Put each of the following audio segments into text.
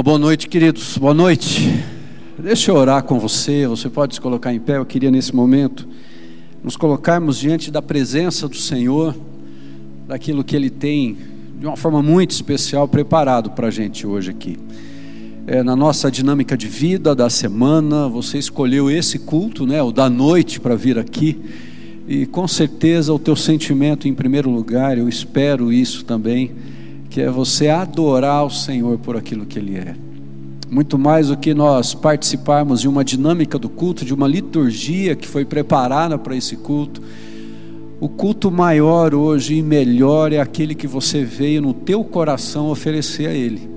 Uma boa noite, queridos. Boa noite. Deixa eu orar com você. Você pode se colocar em pé. Eu queria nesse momento nos colocarmos diante da presença do Senhor, daquilo que Ele tem de uma forma muito especial preparado para a gente hoje aqui. É, na nossa dinâmica de vida da semana, você escolheu esse culto, né, o da noite, para vir aqui. E com certeza o teu sentimento em primeiro lugar, eu espero isso também que é você adorar o Senhor por aquilo que Ele é. Muito mais do que nós participarmos de uma dinâmica do culto, de uma liturgia que foi preparada para esse culto. O culto maior hoje e melhor é aquele que você veio no teu coração oferecer a Ele.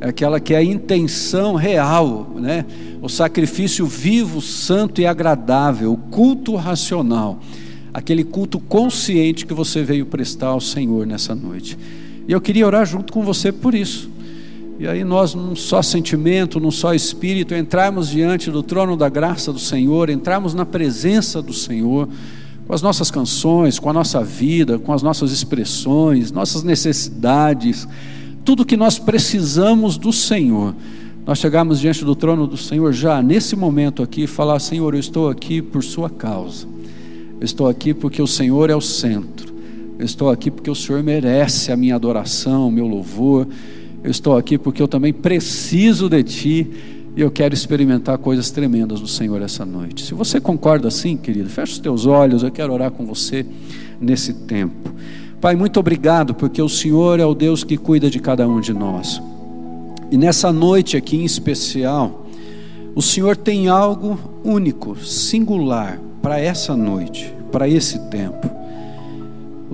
É aquela que é a intenção real, né? O sacrifício vivo, santo e agradável, o culto racional, aquele culto consciente que você veio prestar ao Senhor nessa noite. E eu queria orar junto com você por isso. E aí nós, num só sentimento, num só espírito, entrarmos diante do trono da graça do Senhor, entrarmos na presença do Senhor, com as nossas canções, com a nossa vida, com as nossas expressões, nossas necessidades, tudo que nós precisamos do Senhor. Nós chegamos diante do trono do Senhor já nesse momento aqui e falar: Senhor, eu estou aqui por Sua causa, eu estou aqui porque o Senhor é o centro. Eu estou aqui porque o Senhor merece a minha adoração, o meu louvor. Eu estou aqui porque eu também preciso de Ti e eu quero experimentar coisas tremendas do Senhor essa noite. Se você concorda assim, querido, feche os teus olhos, eu quero orar com você nesse tempo. Pai, muito obrigado porque o Senhor é o Deus que cuida de cada um de nós. E nessa noite aqui em especial, o Senhor tem algo único, singular para essa noite, para esse tempo.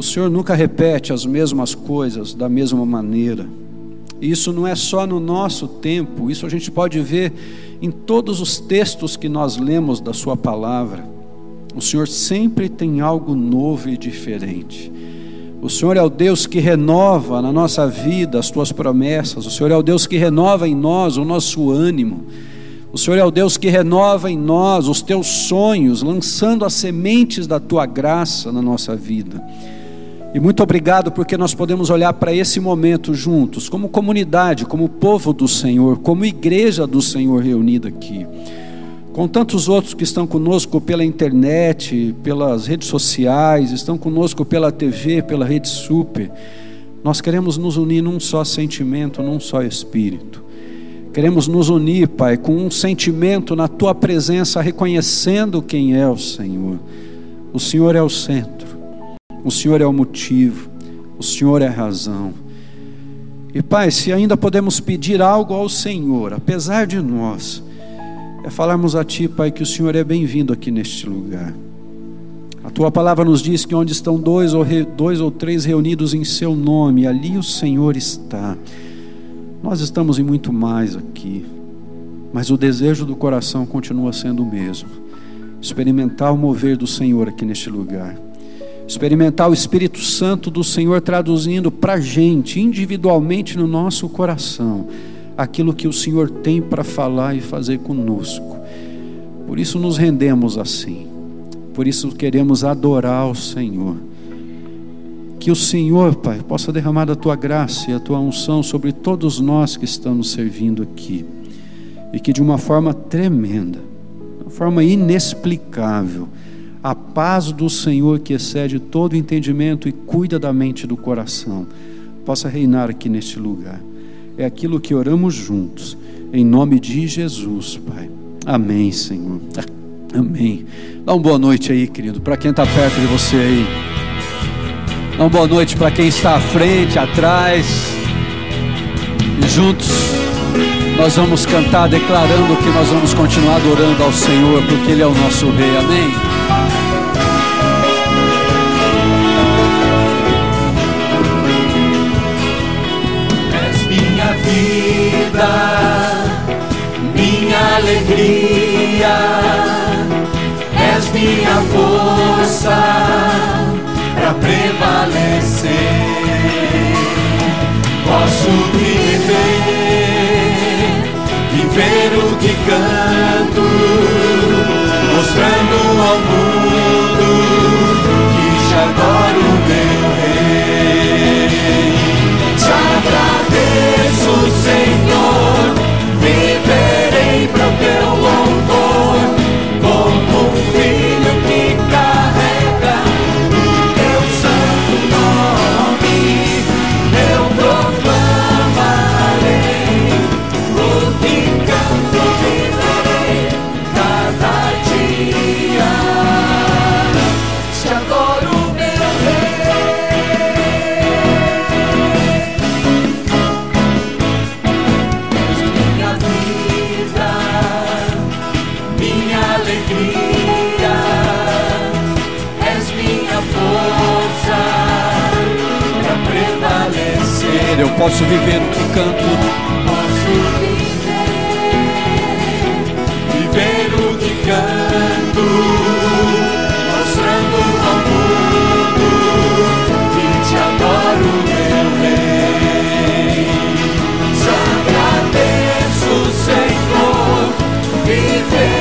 O Senhor nunca repete as mesmas coisas da mesma maneira. Isso não é só no nosso tempo, isso a gente pode ver em todos os textos que nós lemos da Sua palavra. O Senhor sempre tem algo novo e diferente. O Senhor é o Deus que renova na nossa vida as tuas promessas. O Senhor é o Deus que renova em nós o nosso ânimo. O Senhor é o Deus que renova em nós os teus sonhos, lançando as sementes da tua graça na nossa vida. E muito obrigado porque nós podemos olhar para esse momento juntos, como comunidade, como povo do Senhor, como igreja do Senhor reunida aqui. Com tantos outros que estão conosco pela internet, pelas redes sociais, estão conosco pela TV, pela Rede Super. Nós queremos nos unir num só sentimento, num só espírito. Queremos nos unir, Pai, com um sentimento na tua presença, reconhecendo quem é o Senhor. O Senhor é o centro. O Senhor é o motivo, o Senhor é a razão. E Pai, se ainda podemos pedir algo ao Senhor, apesar de nós, é falarmos a Ti, Pai, que o Senhor é bem-vindo aqui neste lugar. A Tua palavra nos diz que onde estão dois ou, re, dois ou três reunidos em Seu nome, ali o Senhor está. Nós estamos em muito mais aqui, mas o desejo do coração continua sendo o mesmo: experimentar o mover do Senhor aqui neste lugar experimentar o Espírito Santo do Senhor traduzindo para a gente, individualmente no nosso coração, aquilo que o Senhor tem para falar e fazer conosco. Por isso nos rendemos assim, por isso queremos adorar o Senhor. Que o Senhor, Pai, possa derramar a tua graça e a tua unção sobre todos nós que estamos servindo aqui, e que de uma forma tremenda, de uma forma inexplicável, a paz do Senhor que excede todo entendimento e cuida da mente e do coração, possa reinar aqui neste lugar. É aquilo que oramos juntos, em nome de Jesus, Pai. Amém, Senhor. Amém. Dá uma boa noite aí, querido, para quem está perto de você aí. Dá uma boa noite para quem está à frente, atrás. E juntos nós vamos cantar declarando que nós vamos continuar adorando ao Senhor, porque Ele é o nosso Rei. Amém. Minha alegria, és minha força para prevalecer. Posso viver, viver o que canto, mostrando ao mundo posso viver o que canto. Posso viver, viver o que canto, mostrando ao mundo que te adoro, meu rei. Te agradeço, Senhor, viverei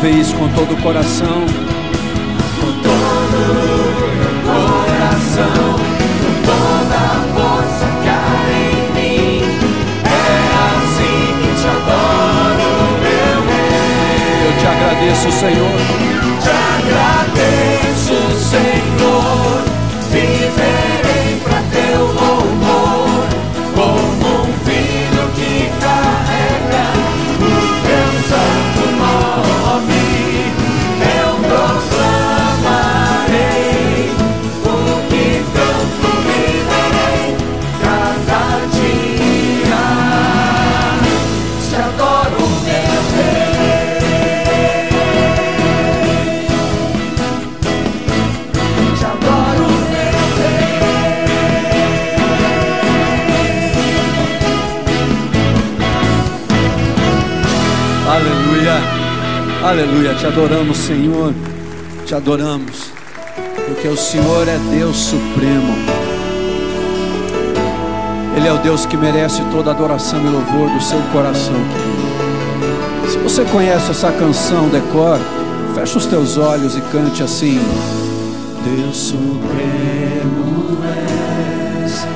vez, com todo o coração. Com todo o coração, com toda a força que há em mim, é assim que te adoro, meu rei. Eu te agradeço, Senhor. Aleluia. Te adoramos, Senhor. Te adoramos, porque o Senhor é Deus supremo. Ele é o Deus que merece toda adoração e louvor do seu coração. Se você conhece essa canção, decor, fecha os teus olhos e cante assim: Deus supremo és,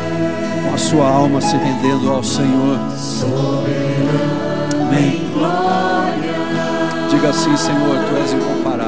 com a sua alma se rendendo ao Senhor. Amém. Diga assim, Senhor, tu és incomparável.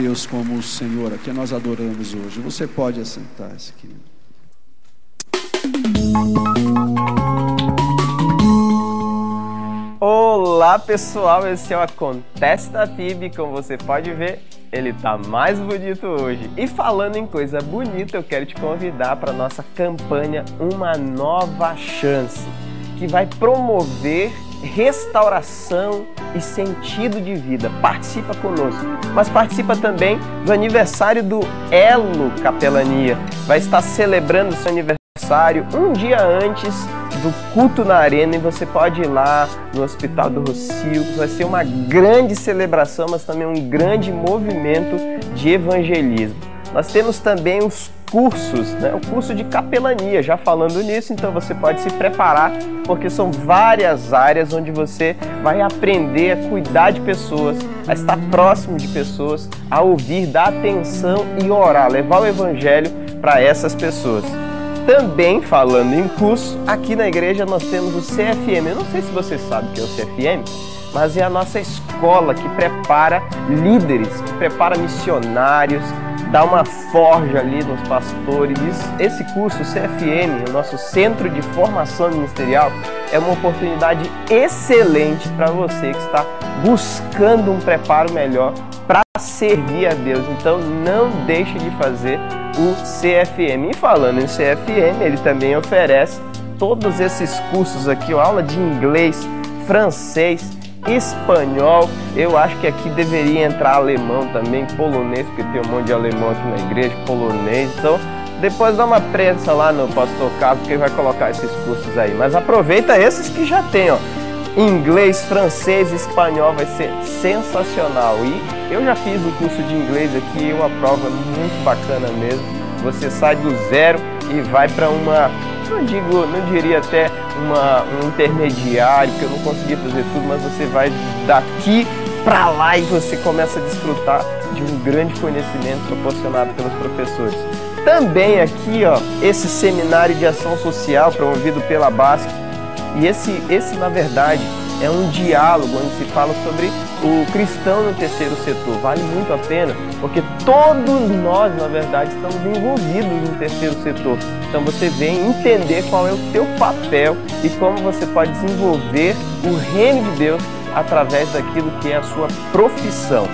Deus como o Senhor, a que nós adoramos hoje. Você pode assentar-se. Olá pessoal, esse é o Acontece da PIB, como você pode ver, ele tá mais bonito hoje. E falando em coisa bonita, eu quero te convidar para nossa campanha Uma Nova Chance, que vai promover restauração e sentido de vida. Participa conosco, mas participa também do aniversário do Elo Capelania. Vai estar celebrando seu aniversário um dia antes do culto na arena e você pode ir lá no Hospital do Rocio. Vai ser uma grande celebração, mas também um grande movimento de evangelismo. Nós temos também os cursos, né? o curso de capelania. Já falando nisso, então você pode se preparar, porque são várias áreas onde você vai aprender a cuidar de pessoas, a estar próximo de pessoas, a ouvir, dar atenção e orar, levar o evangelho para essas pessoas. Também falando em curso, aqui na igreja nós temos o CFM. Eu não sei se você sabe o que é o CFM, mas é a nossa escola que prepara líderes, que prepara missionários, dá uma forja ali nos pastores. Esse curso, o CFM, o nosso Centro de Formação Ministerial, é uma oportunidade excelente para você que está buscando um preparo melhor para servir a Deus. Então não deixe de fazer o CFM. E falando em CFM, ele também oferece todos esses cursos aqui, aula de inglês, francês, espanhol. Eu acho que aqui deveria entrar alemão também, polonês, porque tem um monte de alemão aqui na igreja, polonês. Então, depois dá uma prensa lá no pastor Carlos que ele vai colocar esses cursos aí. Mas aproveita esses que já tem, ó. Inglês, francês, espanhol vai ser sensacional. E eu já fiz o curso de inglês aqui, uma prova muito bacana mesmo. Você sai do zero e vai para uma, não digo, não diria até uma, um intermediário, que eu não consegui fazer tudo, mas você vai daqui para lá e você começa a desfrutar de um grande conhecimento proporcionado pelos professores. Também aqui, ó, esse seminário de ação social promovido pela Basque e esse, esse, na verdade, é um diálogo onde se fala sobre o cristão no terceiro setor. Vale muito a pena, porque todos nós, na verdade, estamos envolvidos no terceiro setor. Então você vem entender qual é o teu papel e como você pode desenvolver o reino de Deus através daquilo que é a sua profissão.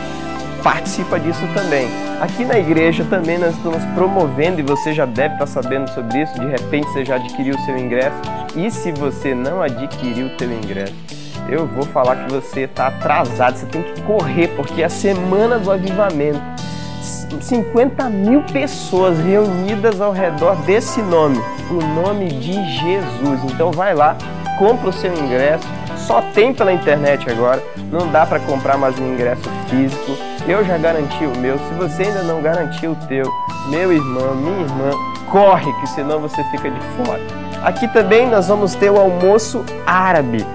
Participa disso também. Aqui na igreja também nós estamos promovendo, e você já deve estar sabendo sobre isso, de repente você já adquiriu o seu ingresso. E se você não adquiriu o seu ingresso, eu vou falar que você está atrasado, você tem que correr, porque é a semana do avivamento. 50 mil pessoas reunidas ao redor desse nome, o nome de Jesus. Então vai lá, compra o seu ingresso, só tem pela internet agora, não dá para comprar mais um ingresso físico. Eu já garanti o meu, se você ainda não garantiu o teu, meu irmão, minha irmã, corre que senão você fica de fora. Aqui também nós vamos ter o almoço árabe.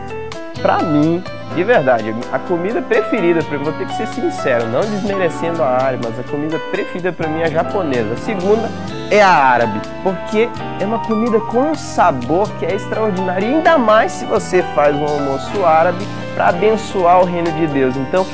Para mim, de verdade, a comida preferida para mim, vou ter que ser sincero, não desmerecendo a árabe, mas a comida preferida para mim é a japonesa. A segunda é a árabe, porque é uma comida com um sabor que é extraordinário, ainda mais se você faz um almoço árabe para abençoar o reino de Deus. Então,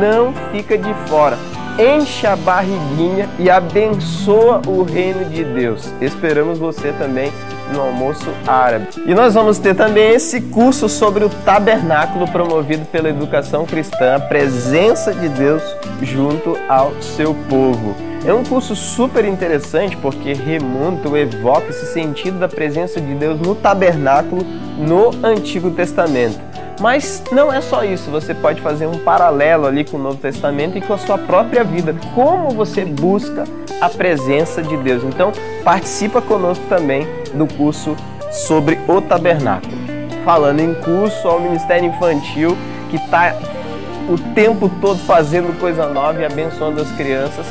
não fica de fora. Enche a barriguinha e abençoa o reino de Deus. Esperamos você também no almoço árabe. E nós vamos ter também esse curso sobre o tabernáculo promovido pela educação cristã, a presença de Deus junto ao seu povo. É um curso super interessante porque remonta ou evoca esse sentido da presença de Deus no tabernáculo no Antigo Testamento. Mas não é só isso, você pode fazer um paralelo ali com o Novo Testamento e com a sua própria vida, como você busca a presença de Deus. Então, participa conosco também do curso sobre o tabernáculo. Falando em curso ao Ministério Infantil, que está o tempo todo fazendo coisa nova e abençoando as crianças,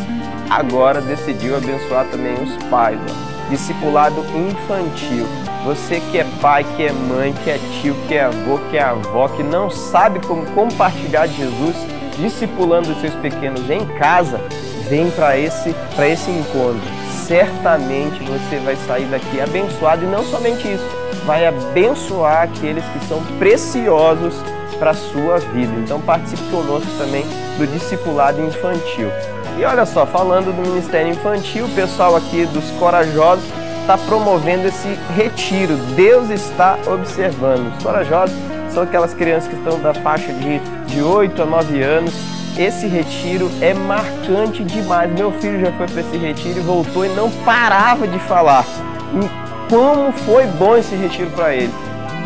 agora decidiu abençoar também os pais. Ó. Discipulado infantil. Você que é pai, que é mãe, que é tio, que é avô, que é avó, que não sabe como compartilhar Jesus, discipulando os seus pequenos em casa, vem para esse, esse encontro. Certamente você vai sair daqui abençoado e não somente isso, vai abençoar aqueles que são preciosos para a sua vida. Então participe conosco também do discipulado infantil. E olha só, falando do Ministério Infantil, o pessoal aqui dos Corajosos está promovendo esse retiro. Deus está observando. Os corajosos são aquelas crianças que estão da faixa de, de 8 a 9 anos. Esse retiro é marcante demais. Meu filho já foi para esse retiro e voltou e não parava de falar. E como foi bom esse retiro para ele.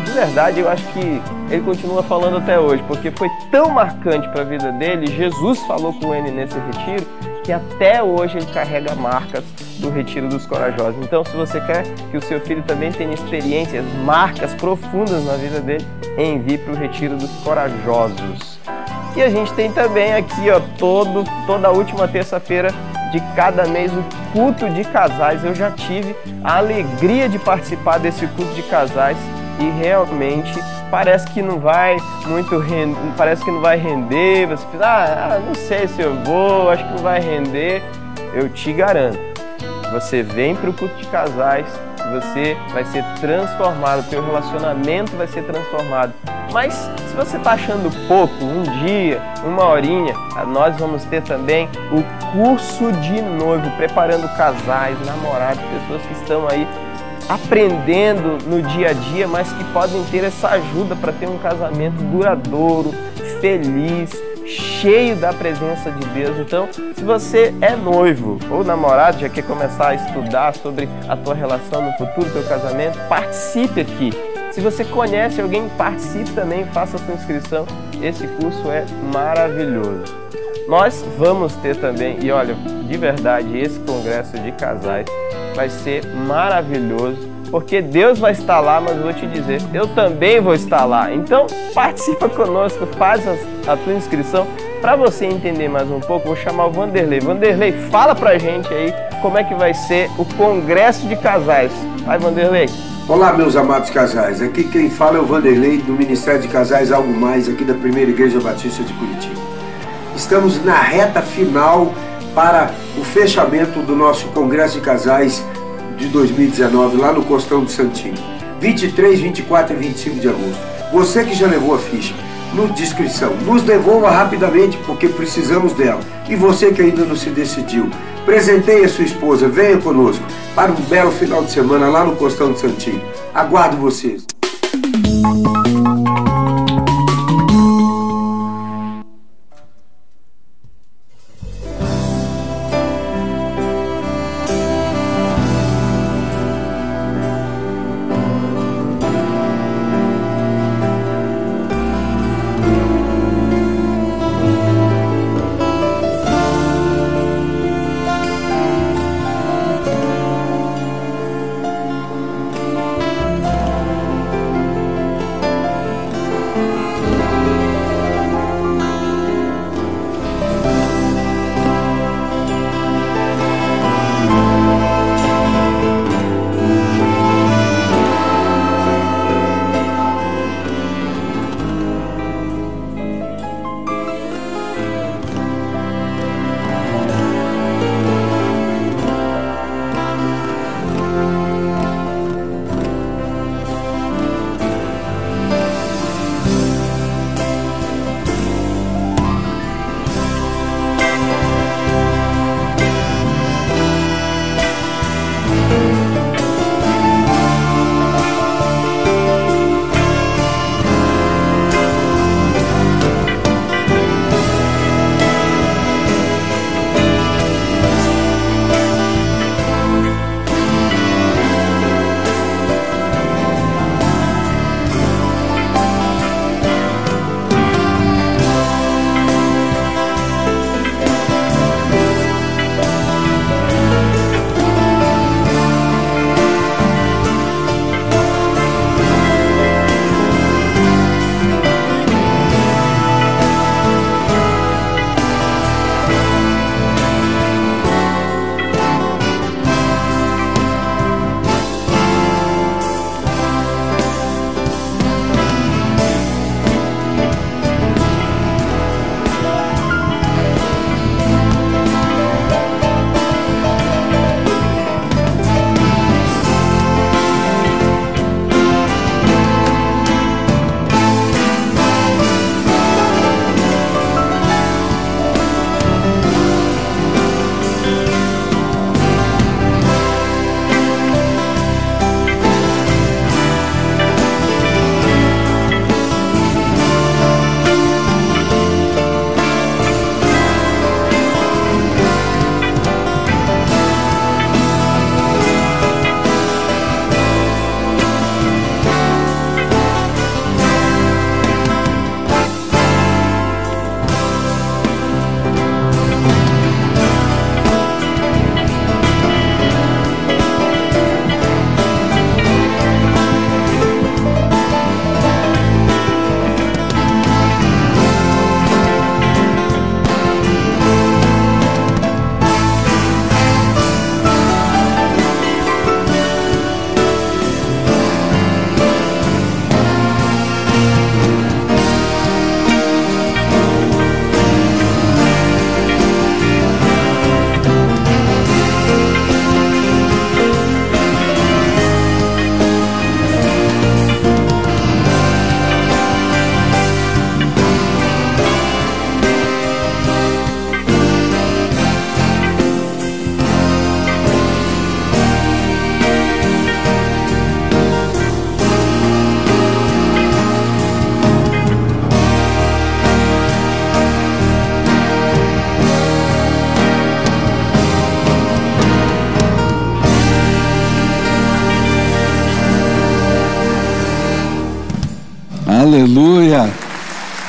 De verdade, eu acho que ele continua falando até hoje, porque foi tão marcante para a vida dele. Jesus falou com ele nesse retiro que até hoje ele carrega marcas do Retiro dos Corajosos. Então, se você quer que o seu filho também tenha experiências, marcas profundas na vida dele, envie para o Retiro dos Corajosos. E a gente tem também aqui, ó, todo, toda última terça-feira de cada mês o culto de casais. Eu já tive a alegria de participar desse culto de casais e realmente parece que não vai muito parece que não vai render. Você pensa, ah, ah, não sei se eu vou, acho que não vai render. Eu te garanto, você vem para o culto de casais, você vai ser transformado, teu relacionamento vai ser transformado. Mas se você está achando pouco, um dia, uma horinha, nós vamos ter também o curso de noivo, preparando casais, namorados, pessoas que estão aí aprendendo no dia a dia, mas que podem ter essa ajuda para ter um casamento duradouro, feliz, cheio da presença de Deus. Então, se você é noivo ou namorado, já quer começar a estudar sobre a tua relação no futuro, teu casamento, participe aqui. Se você conhece alguém, participe também, faça a sua inscrição. Esse curso é maravilhoso. Nós vamos ter também, e olha, de verdade, esse congresso de casais vai ser maravilhoso, porque Deus vai estar lá, mas vou te dizer, eu também vou estar lá. Então, participa conosco, faz a, a tua inscrição. Para você entender mais um pouco, vou chamar o Vanderlei. Vanderlei, fala pra gente aí como é que vai ser o congresso de casais. Vai, Vanderlei. Olá, meus amados casais. Aqui quem fala é o Vanderlei, do Ministério de Casais Algo Mais, aqui da Primeira Igreja Batista de Curitiba. Estamos na reta final para o fechamento do nosso Congresso de Casais de 2019, lá no Costão do Santinho. 23, 24 e 25 de agosto. Você que já levou a ficha, no descrição, nos devolva rapidamente porque precisamos dela. E você que ainda não se decidiu, presenteie a sua esposa, venha conosco para um belo final de semana lá no Costão do Santinho. Aguardo vocês.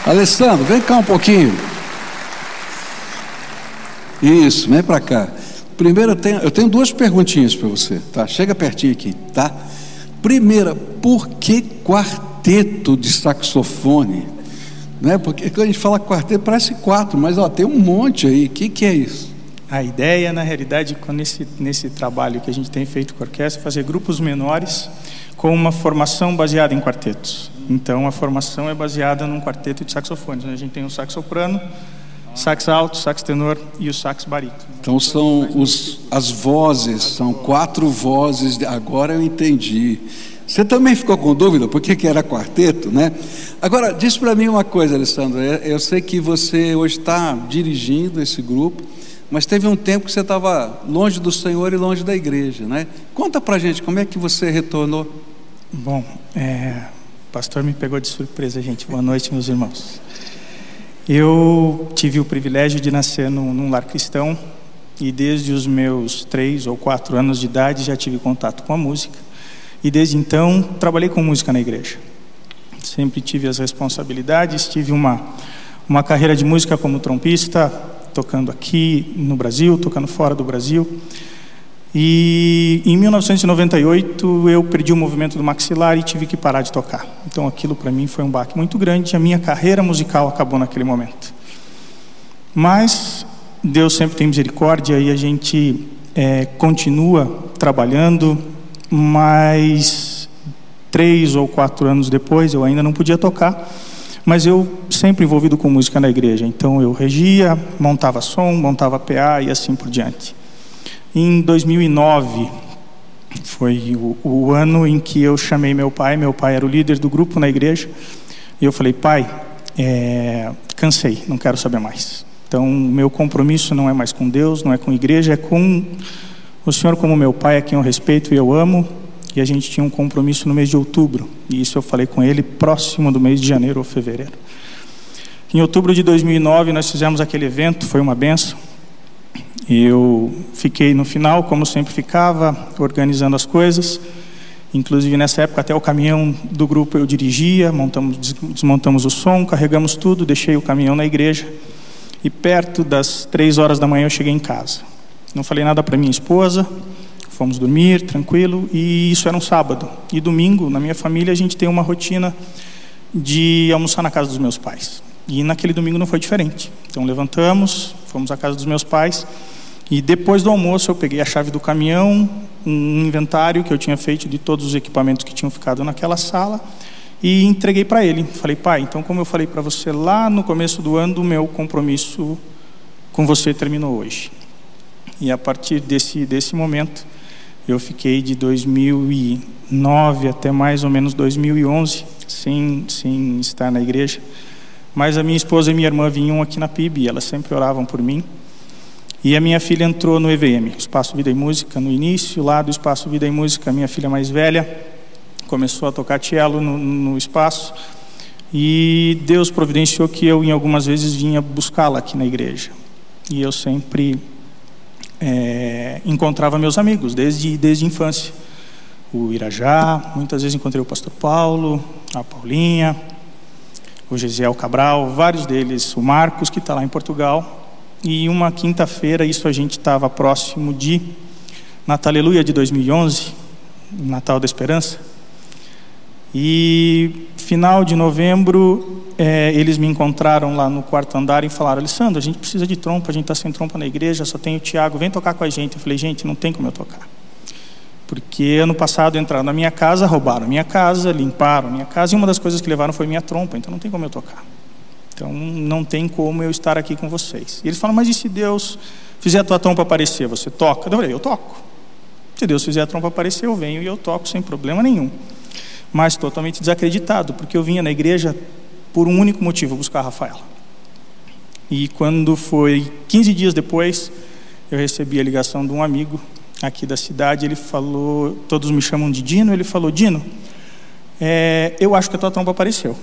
Alessandro, vem cá um pouquinho. Isso, vem para cá. Primeiro, eu tenho, eu tenho duas perguntinhas para você, tá? Chega pertinho aqui, tá? Primeira, por que quarteto de saxofone? Né? Porque quando a gente fala quarteto, parece quatro, mas ó, tem um monte aí. O que, que é isso? A ideia, na realidade, nesse, nesse trabalho que a gente tem feito com a orquestra, é fazer grupos menores com uma formação baseada em quartetos. Então, a formação é baseada num quarteto de saxofones. né? A gente tem o sax soprano, sax alto, sax tenor e o sax barítono. Então são os, as vozes, são quatro vozes. de- Agora eu entendi. Você também ficou com dúvida por que, que era quarteto, né? Agora, diz para mim uma coisa, Alessandro. Eu eu sei que você hoje está dirigindo esse grupo, mas teve um tempo que você estava longe do Senhor e longe da igreja, né? Conta para gente como é que você retornou. Bom, é, o pastor me pegou de surpresa, gente. Boa noite, meus irmãos. Eu tive o privilégio de nascer num, num lar cristão e desde os meus três ou quatro anos de idade já tive contato com a música e desde então trabalhei com música na igreja. Sempre tive as responsabilidades, tive uma uma carreira de música como trompista, tocando aqui no Brasil, tocando fora do Brasil. E em 1998 eu perdi o movimento do maxilar e tive que parar de tocar. Então aquilo para mim foi um baque muito grande. A minha carreira musical acabou naquele momento. Mas Deus sempre tem misericórdia e a gente eh, continua trabalhando. Mas três ou quatro anos depois eu ainda não podia tocar, mas eu sempre envolvido com música na igreja. Então eu regia, montava som, montava PA e assim por diante. Em 2009 foi o, o ano em que eu chamei meu pai. Meu pai era o líder do grupo na igreja e eu falei, pai, é, cansei, não quero saber mais. Então, meu compromisso não é mais com Deus, não é com a igreja, é com o Senhor como meu pai, a quem eu respeito e eu amo. E a gente tinha um compromisso no mês de outubro, e isso eu falei com ele próximo do mês de janeiro ou fevereiro. Em outubro de 2009, nós fizemos aquele evento, foi uma benção. Eu fiquei no final, como sempre ficava, organizando as coisas. Inclusive nessa época até o caminhão do grupo eu dirigia, montamos, des- desmontamos o som, carregamos tudo, deixei o caminhão na igreja. E perto das três horas da manhã eu cheguei em casa. Não falei nada para minha esposa, fomos dormir tranquilo e isso era um sábado. E domingo, na minha família, a gente tem uma rotina de almoçar na casa dos meus pais. E naquele domingo não foi diferente. Então levantamos, fomos à casa dos meus pais e depois do almoço eu peguei a chave do caminhão, um inventário que eu tinha feito de todos os equipamentos que tinham ficado naquela sala e entreguei para ele. Falei, pai, então como eu falei para você lá no começo do ano, o meu compromisso com você terminou hoje. E a partir desse desse momento eu fiquei de 2009 até mais ou menos 2011 sem sem estar na igreja. Mas a minha esposa e minha irmã vinham aqui na PIB, elas sempre oravam por mim. E a minha filha entrou no EVM, Espaço Vida e Música, no início, lá do Espaço Vida e Música, minha filha mais velha começou a tocar cello no, no espaço. E Deus providenciou que eu, em algumas vezes, vinha buscá-la aqui na igreja. E eu sempre é, encontrava meus amigos, desde, desde a infância. O Irajá, muitas vezes encontrei o pastor Paulo, a Paulinha, o Gesiel Cabral, vários deles, o Marcos, que está lá em Portugal. E uma quinta-feira, isso a gente estava próximo de Natal Aleluia de 2011, Natal da Esperança. E final de novembro, eh, eles me encontraram lá no quarto andar e falaram: Alessandro, a gente precisa de trompa, a gente está sem trompa na igreja, só tem o Tiago, vem tocar com a gente. Eu falei: gente, não tem como eu tocar. Porque ano passado entraram na minha casa, roubaram a minha casa, limparam a minha casa, e uma das coisas que levaram foi minha trompa, então não tem como eu tocar. Então não tem como eu estar aqui com vocês. E eles falam: mas e se Deus fizer a tua trompa aparecer, você toca? Eu falei: eu toco. Se Deus fizer a trompa aparecer, eu venho e eu toco sem problema nenhum mas totalmente desacreditado, porque eu vinha na igreja por um único motivo, buscar a Rafaela. E quando foi 15 dias depois, eu recebi a ligação de um amigo aqui da cidade, ele falou, todos me chamam de Dino, ele falou, Dino, é, eu acho que a tua trompa apareceu.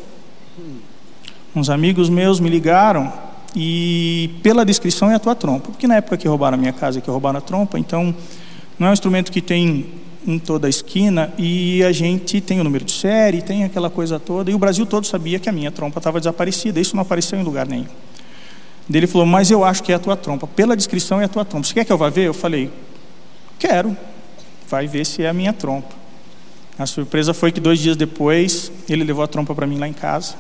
Uns amigos meus me ligaram e pela descrição é a tua trompa, porque na época que roubaram a minha casa, que roubaram a trompa, então não é um instrumento que tem em toda a esquina e a gente tem o número de série, tem aquela coisa toda, e o Brasil todo sabia que a minha trompa estava desaparecida, isso não apareceu em lugar nenhum. Ele falou, mas eu acho que é a tua trompa, pela descrição é a tua trompa, você quer que eu vá ver? Eu falei, quero, vai ver se é a minha trompa. A surpresa foi que dois dias depois, ele levou a trompa para mim lá em casa,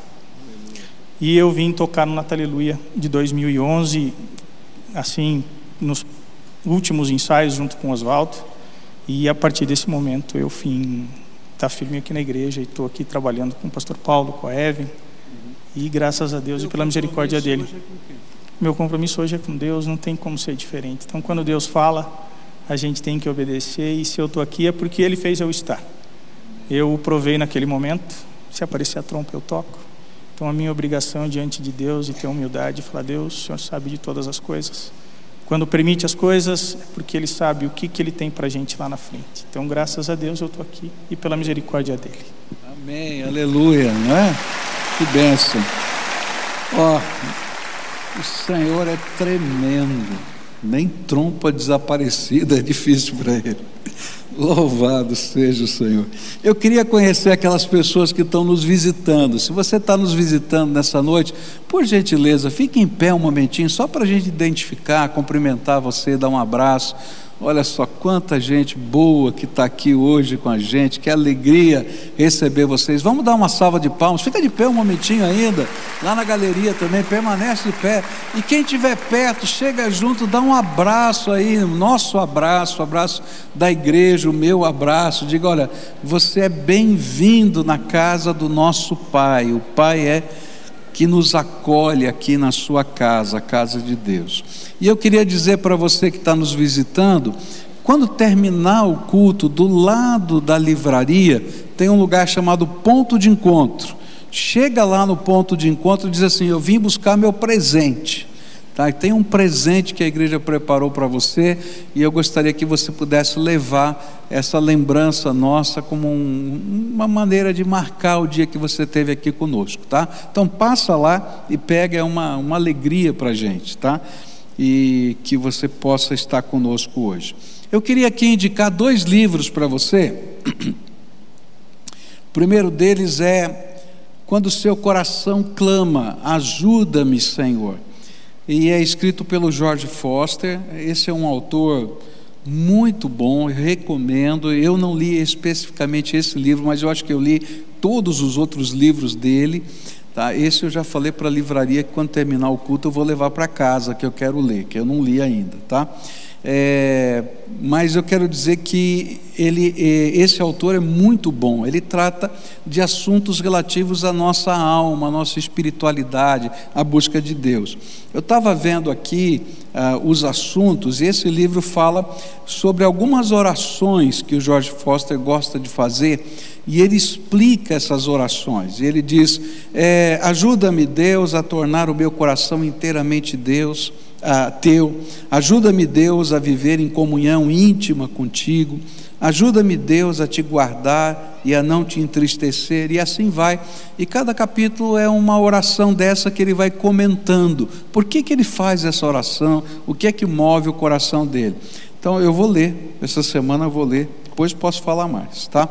e eu vim tocar no Nataleluia de 2011, assim, nos últimos ensaios junto com o Oswaldo. E a partir desse momento eu fim estar tá firme aqui na igreja e estou aqui trabalhando com o pastor Paulo, com a Evan. E graças a Deus e pela misericórdia dele. Meu compromisso hoje é com Deus, não tem como ser diferente. Então, quando Deus fala, a gente tem que obedecer. E se eu estou aqui é porque Ele fez eu estar. Eu provei naquele momento. Se aparecer a trompa, eu toco. Então, a minha obrigação diante de Deus e ter humildade e falar: Deus, o Senhor sabe de todas as coisas. Quando permite as coisas, é porque Ele sabe o que, que Ele tem para a gente lá na frente. Então, graças a Deus, eu estou aqui e pela misericórdia dele. Amém, aleluia, não é? Que bênção. Ó, o Senhor é tremendo. Nem trompa desaparecida é difícil para Ele. Louvado seja o Senhor. Eu queria conhecer aquelas pessoas que estão nos visitando. Se você está nos visitando nessa noite, por gentileza, fique em pé um momentinho, só para a gente identificar, cumprimentar você, dar um abraço. Olha só quanta gente boa que está aqui hoje com a gente, que alegria receber vocês. Vamos dar uma salva de palmas, fica de pé um momentinho ainda, lá na galeria também, permanece de pé. E quem estiver perto, chega junto, dá um abraço aí, nosso abraço, abraço da igreja, o meu abraço. Diga: olha, você é bem-vindo na casa do nosso Pai, o Pai é que nos acolhe aqui na sua casa, a casa de Deus. E eu queria dizer para você que está nos visitando, quando terminar o culto, do lado da livraria, tem um lugar chamado Ponto de Encontro. Chega lá no ponto de encontro e diz assim: Eu vim buscar meu presente. Tá? Tem um presente que a igreja preparou para você e eu gostaria que você pudesse levar essa lembrança nossa como um, uma maneira de marcar o dia que você esteve aqui conosco, tá? Então passa lá e pega é uma, uma alegria para a gente, tá? E que você possa estar conosco hoje. Eu queria aqui indicar dois livros para você. O primeiro deles é Quando o seu coração clama, ajuda-me, Senhor e é escrito pelo George Foster. Esse é um autor muito bom, eu recomendo. Eu não li especificamente esse livro, mas eu acho que eu li todos os outros livros dele. Tá? Esse eu já falei para a livraria que quando terminar o culto eu vou levar para casa, que eu quero ler, que eu não li ainda. Tá? É, mas eu quero dizer que ele, é, esse autor é muito bom. Ele trata de assuntos relativos à nossa alma, à nossa espiritualidade, à busca de Deus. Eu estava vendo aqui uh, os assuntos e esse livro fala sobre algumas orações que o George Foster gosta de fazer e ele explica essas orações. Ele diz: é, Ajuda-me, Deus, a tornar o meu coração inteiramente Deus ah, teu. Ajuda-me, Deus, a viver em comunhão íntima contigo. Ajuda-me, Deus, a te guardar e a não te entristecer, e assim vai. E cada capítulo é uma oração dessa que ele vai comentando. Por que, que ele faz essa oração? O que é que move o coração dele? Então eu vou ler, essa semana eu vou ler, depois posso falar mais, tá?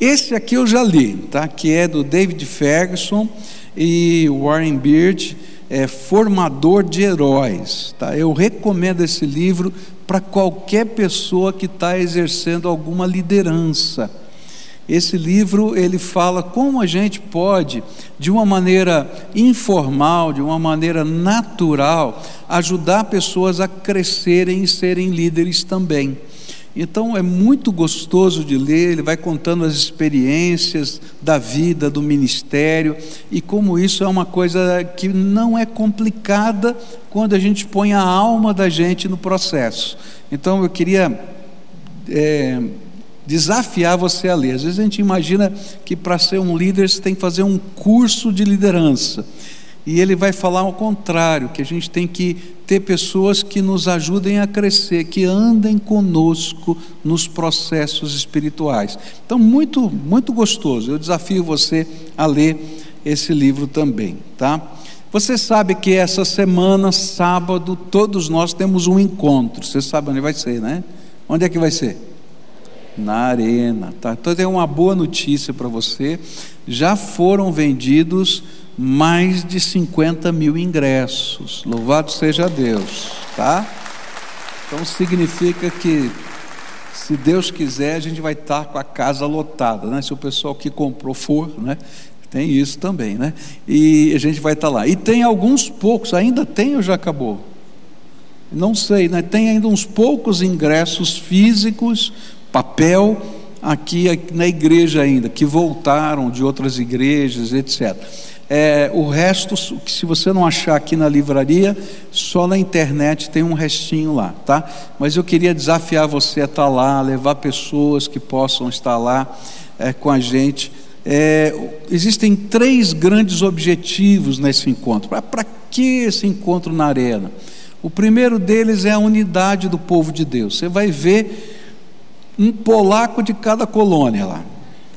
Esse aqui eu já li, tá? Que é do David Ferguson e Warren Beard é, formador de heróis. Tá? Eu recomendo esse livro para qualquer pessoa que está exercendo alguma liderança. Esse livro ele fala como a gente pode, de uma maneira informal, de uma maneira natural, ajudar pessoas a crescerem e serem líderes também. Então é muito gostoso de ler, ele vai contando as experiências da vida, do ministério, e como isso é uma coisa que não é complicada quando a gente põe a alma da gente no processo. Então eu queria é, desafiar você a ler. Às vezes a gente imagina que para ser um líder você tem que fazer um curso de liderança. E ele vai falar ao contrário, que a gente tem que ter pessoas que nos ajudem a crescer, que andem conosco nos processos espirituais. Então, muito, muito gostoso. Eu desafio você a ler esse livro também, tá? Você sabe que essa semana, sábado, todos nós temos um encontro. Você sabe onde vai ser, né? Onde é que vai ser? Na arena, tá? Então tem uma boa notícia para você. Já foram vendidos mais de 50 mil ingressos. Louvado seja Deus, tá? Então significa que se Deus quiser, a gente vai estar com a casa lotada, né? Se o pessoal que comprou for, né? Tem isso também, né? E a gente vai estar lá. E tem alguns poucos, ainda tem ou já acabou? Não sei, né? Tem ainda uns poucos ingressos físicos, papel, aqui, aqui na igreja ainda, que voltaram de outras igrejas, etc. É, o resto, se você não achar aqui na livraria, só na internet tem um restinho lá, tá? Mas eu queria desafiar você a estar lá, levar pessoas que possam estar lá é, com a gente. É, existem três grandes objetivos nesse encontro. Para que esse encontro na arena? O primeiro deles é a unidade do povo de Deus. Você vai ver um polaco de cada colônia lá,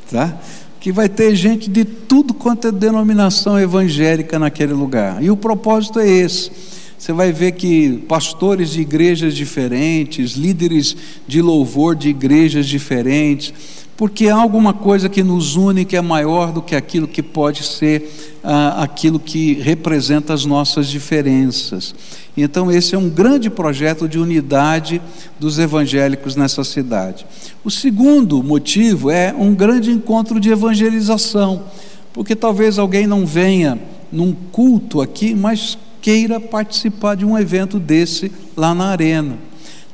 tá? Que vai ter gente de tudo quanto é denominação evangélica naquele lugar. E o propósito é esse. Você vai ver que pastores de igrejas diferentes, líderes de louvor de igrejas diferentes, porque há alguma coisa que nos une que é maior do que aquilo que pode ser ah, aquilo que representa as nossas diferenças. Então, esse é um grande projeto de unidade dos evangélicos nessa cidade. O segundo motivo é um grande encontro de evangelização, porque talvez alguém não venha num culto aqui, mas queira participar de um evento desse lá na arena.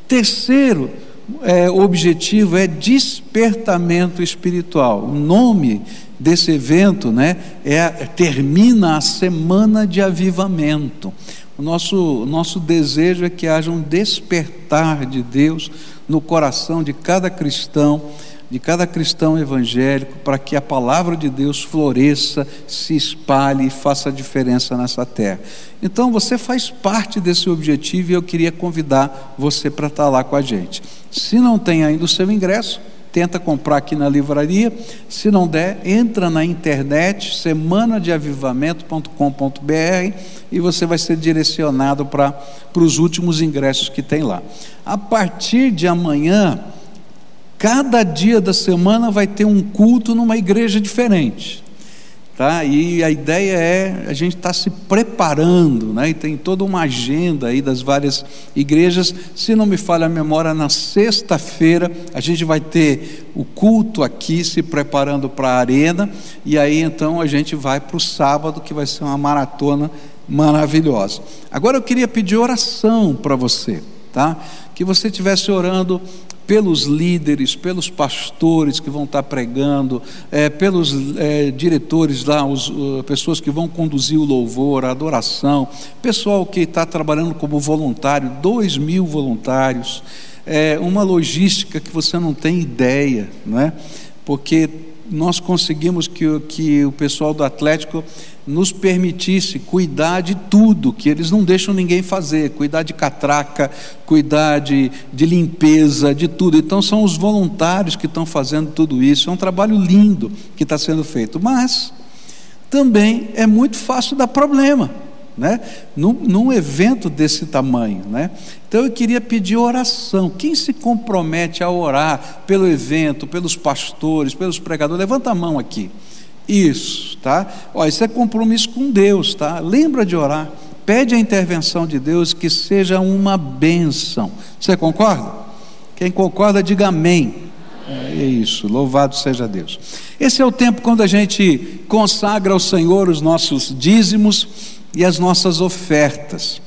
Terceiro é, objetivo é despertamento espiritual. O nome desse evento né, é, termina a semana de avivamento. O nosso, nosso desejo é que haja um despertar de Deus no coração de cada cristão, de cada cristão evangélico, para que a palavra de Deus floresça, se espalhe e faça diferença nessa terra. Então você faz parte desse objetivo e eu queria convidar você para estar lá com a gente. Se não tem ainda o seu ingresso, tenta comprar aqui na livraria. Se não der, entra na internet, semanadeavivamento.com.br e você vai ser direcionado para os últimos ingressos que tem lá. A partir de amanhã, cada dia da semana vai ter um culto numa igreja diferente. Tá? E a ideia é a gente estar tá se preparando, né? E tem toda uma agenda aí das várias igrejas. Se não me falha a memória, na sexta-feira a gente vai ter o culto aqui se preparando para a arena, e aí então a gente vai para o sábado, que vai ser uma maratona maravilhosa. Agora eu queria pedir oração para você, tá? Que você estivesse orando pelos líderes, pelos pastores que vão estar pregando, é, pelos é, diretores lá, os, uh, pessoas que vão conduzir o louvor, a adoração, pessoal que está trabalhando como voluntário, dois mil voluntários, é, uma logística que você não tem ideia, não é? Porque nós conseguimos que, que o pessoal do Atlético nos permitisse cuidar de tudo, que eles não deixam ninguém fazer, cuidar de catraca, cuidar de, de limpeza, de tudo. Então são os voluntários que estão fazendo tudo isso. É um trabalho lindo que está sendo feito, mas também é muito fácil dar problema. Né? Num, num, evento desse tamanho. Né? Então eu queria pedir oração. Quem se compromete a orar pelo evento, pelos pastores, pelos pregadores? Levanta a mão aqui. Isso, tá? Ó, isso é compromisso com Deus, tá? Lembra de orar. Pede a intervenção de Deus que seja uma bênção. Você concorda? Quem concorda, diga amém. É isso, louvado seja Deus. Esse é o tempo quando a gente consagra ao Senhor os nossos dízimos e as nossas ofertas.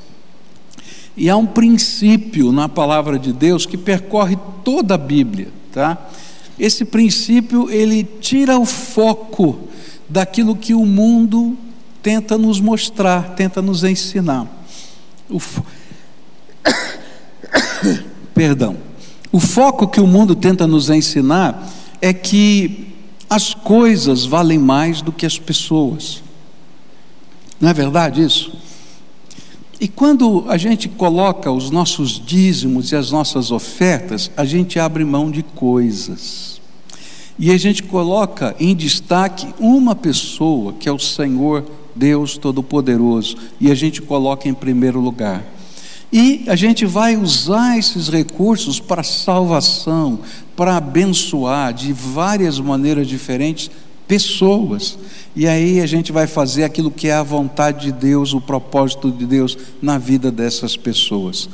E há um princípio na palavra de Deus que percorre toda a Bíblia, tá? Esse princípio ele tira o foco daquilo que o mundo tenta nos mostrar, tenta nos ensinar. O fo... Perdão. O foco que o mundo tenta nos ensinar é que as coisas valem mais do que as pessoas. Não é verdade isso? E quando a gente coloca os nossos dízimos e as nossas ofertas, a gente abre mão de coisas. E a gente coloca em destaque uma pessoa, que é o Senhor Deus Todo-Poderoso, e a gente coloca em primeiro lugar. E a gente vai usar esses recursos para salvação, para abençoar de várias maneiras diferentes pessoas. E aí a gente vai fazer aquilo que é a vontade de Deus, o propósito de Deus na vida dessas pessoas.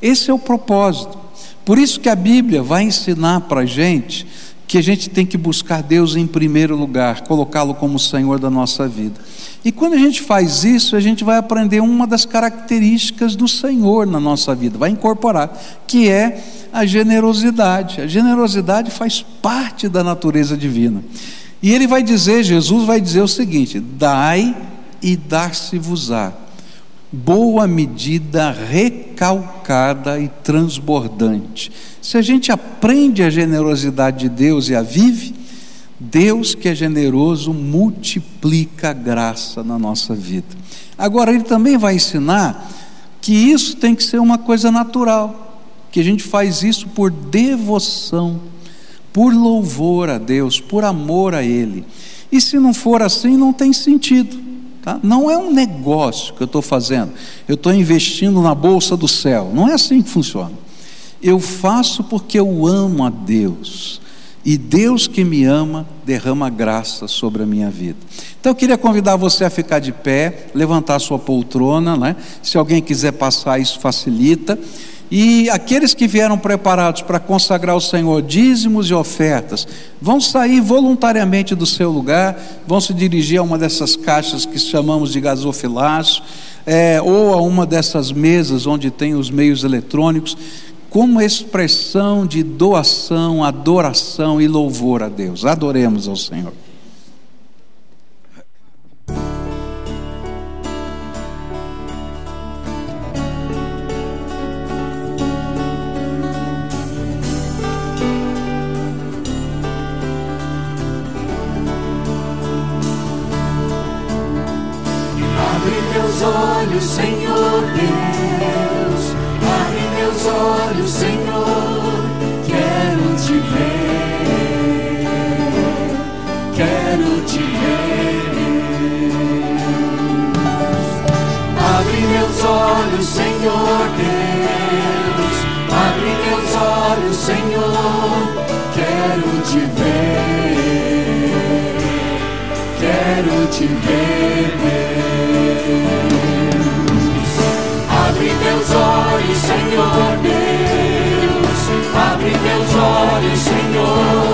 Esse é o propósito. Por isso que a Bíblia vai ensinar para a gente que a gente tem que buscar Deus em primeiro lugar, colocá-lo como Senhor da nossa vida. E quando a gente faz isso, a gente vai aprender uma das características do Senhor na nossa vida, vai incorporar, que é a generosidade. A generosidade faz parte da natureza divina. E ele vai dizer, Jesus vai dizer o seguinte: dai e dar-se-vos-á. Boa medida, recalcada e transbordante. Se a gente aprende a generosidade de Deus e a vive, Deus que é generoso multiplica a graça na nossa vida. Agora, ele também vai ensinar que isso tem que ser uma coisa natural, que a gente faz isso por devoção, por louvor a Deus, por amor a Ele. E se não for assim, não tem sentido. Tá? Não é um negócio que eu estou fazendo, eu estou investindo na bolsa do céu. Não é assim que funciona. Eu faço porque eu amo a Deus. E Deus que me ama derrama graça sobre a minha vida. Então eu queria convidar você a ficar de pé, levantar sua poltrona, né? Se alguém quiser passar, isso facilita. E aqueles que vieram preparados para consagrar ao Senhor dízimos e ofertas, vão sair voluntariamente do seu lugar, vão se dirigir a uma dessas caixas que chamamos de gasofilaço, é, ou a uma dessas mesas onde tem os meios eletrônicos como expressão de doação, adoração e louvor a Deus. Adoremos ao Senhor. Abre meus olhos, Senhor Deus. Olhos, Senhor. Quero te ver. Quero te ver. Abre meus olhos, Senhor adore Senhor.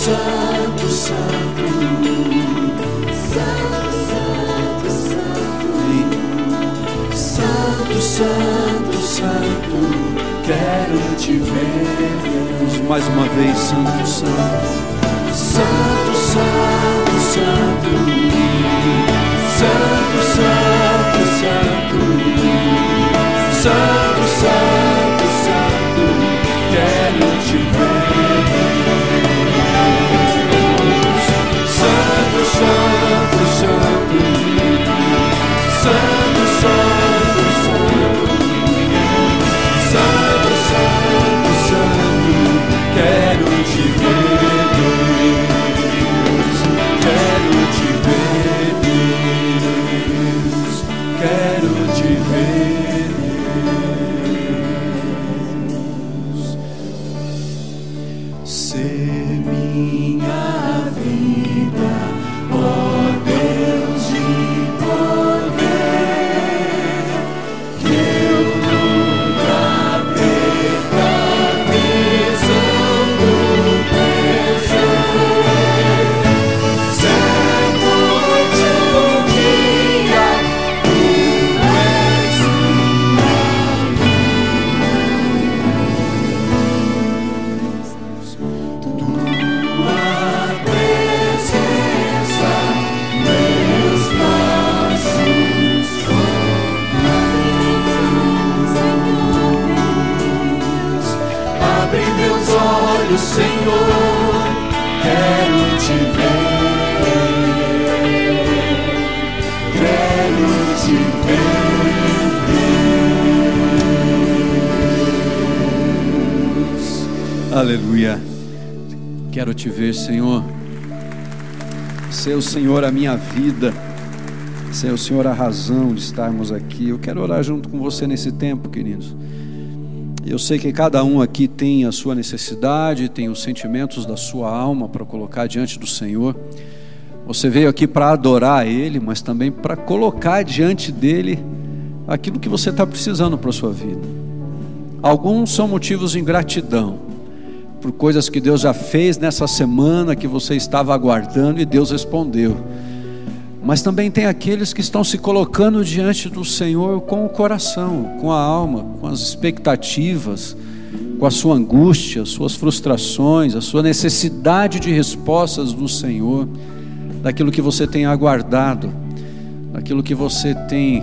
Santo, Santo, Santo, Santo, Santo, Santo, quero te ver. Mais uma vez, Santo, Santo. Santo, Santo, Santo, Santo, Santo, Santo, Santo, Santo, Senhor a minha vida. Ser o Senhor a razão de estarmos aqui. Eu quero orar junto com você nesse tempo, queridos. Eu sei que cada um aqui tem a sua necessidade, tem os sentimentos da sua alma para colocar diante do Senhor. Você veio aqui para adorar Ele, mas também para colocar diante dele aquilo que você está precisando para a sua vida. Alguns são motivos de ingratidão, por coisas que Deus já fez nessa semana que você estava aguardando e Deus respondeu. Mas também tem aqueles que estão se colocando diante do Senhor com o coração, com a alma, com as expectativas, com a sua angústia, as suas frustrações, a sua necessidade de respostas do Senhor, daquilo que você tem aguardado, daquilo que você tem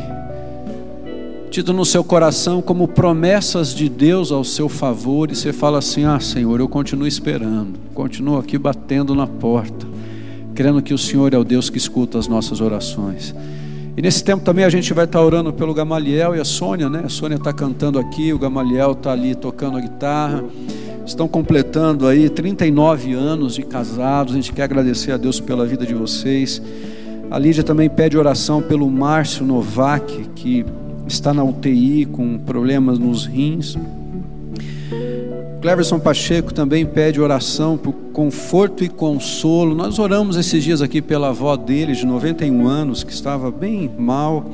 tido no seu coração como promessas de Deus ao seu favor, e você fala assim: Ah, Senhor, eu continuo esperando, continuo aqui batendo na porta crendo que o Senhor é o Deus que escuta as nossas orações. E nesse tempo também a gente vai estar orando pelo Gamaliel e a Sônia, né? A Sônia está cantando aqui, o Gamaliel está ali tocando a guitarra. Estão completando aí 39 anos de casados. A gente quer agradecer a Deus pela vida de vocês. A Lídia também pede oração pelo Márcio Novak, que está na UTI com problemas nos rins. Cleverson Pacheco também pede oração por conforto e consolo. Nós oramos esses dias aqui pela avó dele, de 91 anos, que estava bem mal.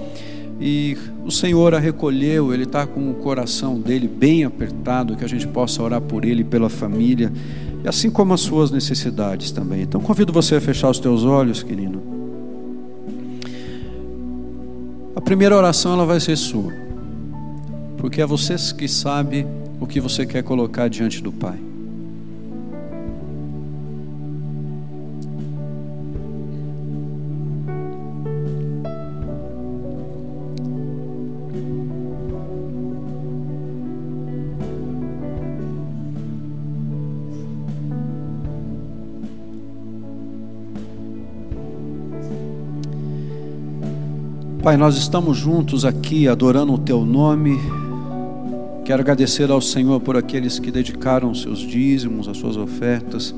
E o Senhor a recolheu, ele está com o coração dele bem apertado, que a gente possa orar por ele e pela família, e assim como as suas necessidades também. Então convido você a fechar os teus olhos, querido. A primeira oração ela vai ser sua, porque é você que sabe o que você quer colocar diante do Pai. Pai, nós estamos juntos aqui adorando o Teu nome. Quero agradecer ao Senhor por aqueles que dedicaram seus dízimos, as suas ofertas,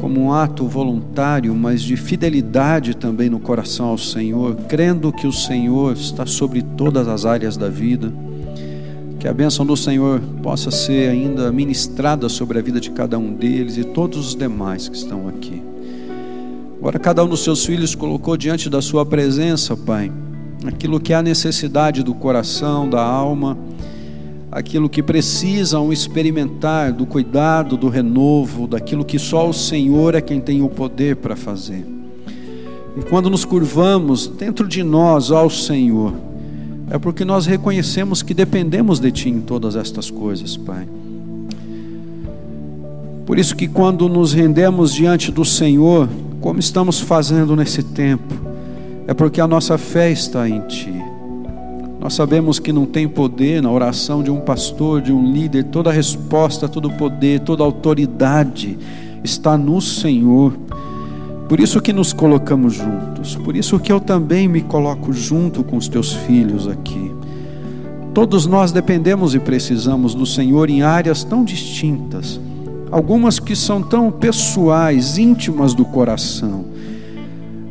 como um ato voluntário, mas de fidelidade também no coração ao Senhor, crendo que o Senhor está sobre todas as áreas da vida. Que a bênção do Senhor possa ser ainda ministrada sobre a vida de cada um deles e todos os demais que estão aqui. Agora, cada um dos seus filhos colocou diante da Sua presença, Pai, aquilo que é a necessidade do coração, da alma, aquilo que precisam experimentar do cuidado, do renovo, daquilo que só o Senhor é quem tem o poder para fazer. E quando nos curvamos dentro de nós ao Senhor, é porque nós reconhecemos que dependemos de Ti em todas estas coisas, Pai. Por isso que quando nos rendemos diante do Senhor, como estamos fazendo nesse tempo, é porque a nossa fé está em Ti. Nós sabemos que não tem poder na oração de um pastor, de um líder, toda resposta, todo poder, toda autoridade está no Senhor. Por isso que nos colocamos juntos, por isso que eu também me coloco junto com os teus filhos aqui. Todos nós dependemos e precisamos do Senhor em áreas tão distintas, algumas que são tão pessoais, íntimas do coração.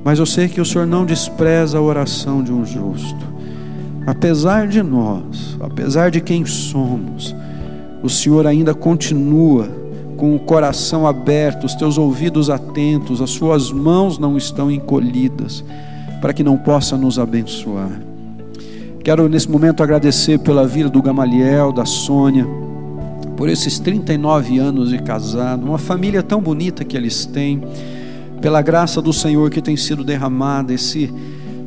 Mas eu sei que o Senhor não despreza a oração de um justo. Apesar de nós, apesar de quem somos, o Senhor ainda continua com o coração aberto, os teus ouvidos atentos, as suas mãos não estão encolhidas, para que não possa nos abençoar. Quero nesse momento agradecer pela vida do Gamaliel, da Sônia, por esses 39 anos de casado, uma família tão bonita que eles têm, pela graça do Senhor que tem sido derramada, esse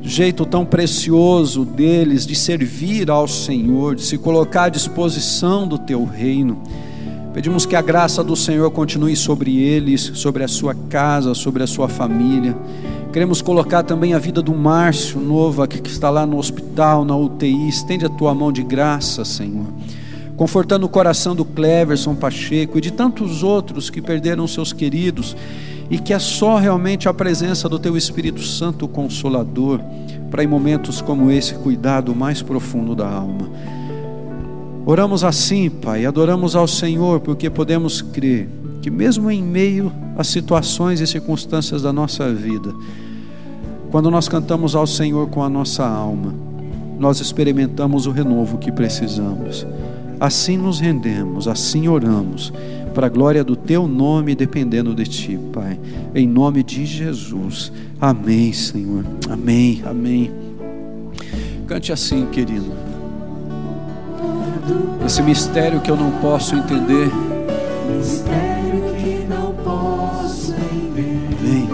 jeito tão precioso deles de servir ao Senhor, de se colocar à disposição do teu reino. Pedimos que a graça do Senhor continue sobre eles, sobre a sua casa, sobre a sua família. Queremos colocar também a vida do Márcio Nova, que está lá no hospital, na UTI. Estende a tua mão de graça, Senhor. Confortando o coração do Cleverson Pacheco e de tantos outros que perderam seus queridos, e que é só realmente a presença do Teu Espírito Santo Consolador, para em momentos como esse cuidar do mais profundo da alma. Oramos assim, Pai, adoramos ao Senhor, porque podemos crer que, mesmo em meio às situações e circunstâncias da nossa vida, quando nós cantamos ao Senhor com a nossa alma, nós experimentamos o renovo que precisamos. Assim nos rendemos, assim oramos, para a glória do Teu nome, dependendo de Ti, Pai. Em nome de Jesus. Amém, Senhor. Amém, amém. Cante assim, querido. Esse mistério que eu não posso entender. Mistério que não posso entender. Vem,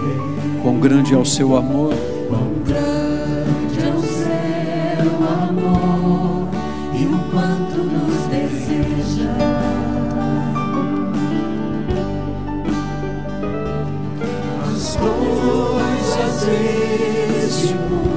quão grande é o seu amor. Quão grande é o seu amor e o quanto nos coisas deste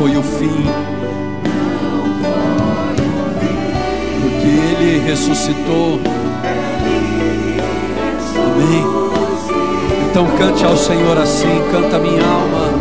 foi o fim. Porque Ele ressuscitou. Amém. Então cante ao Senhor assim, canta minha alma.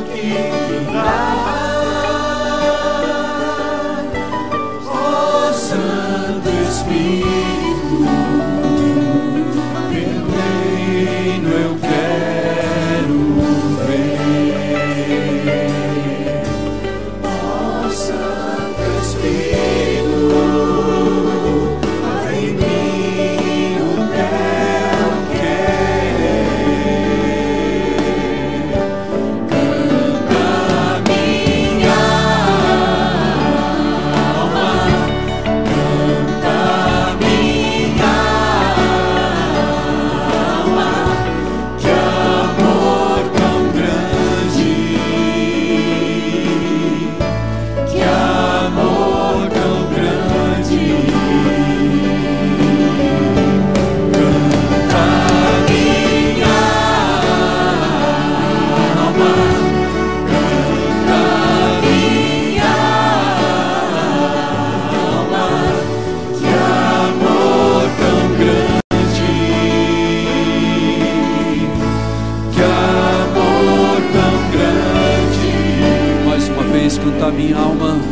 Meu minha alma.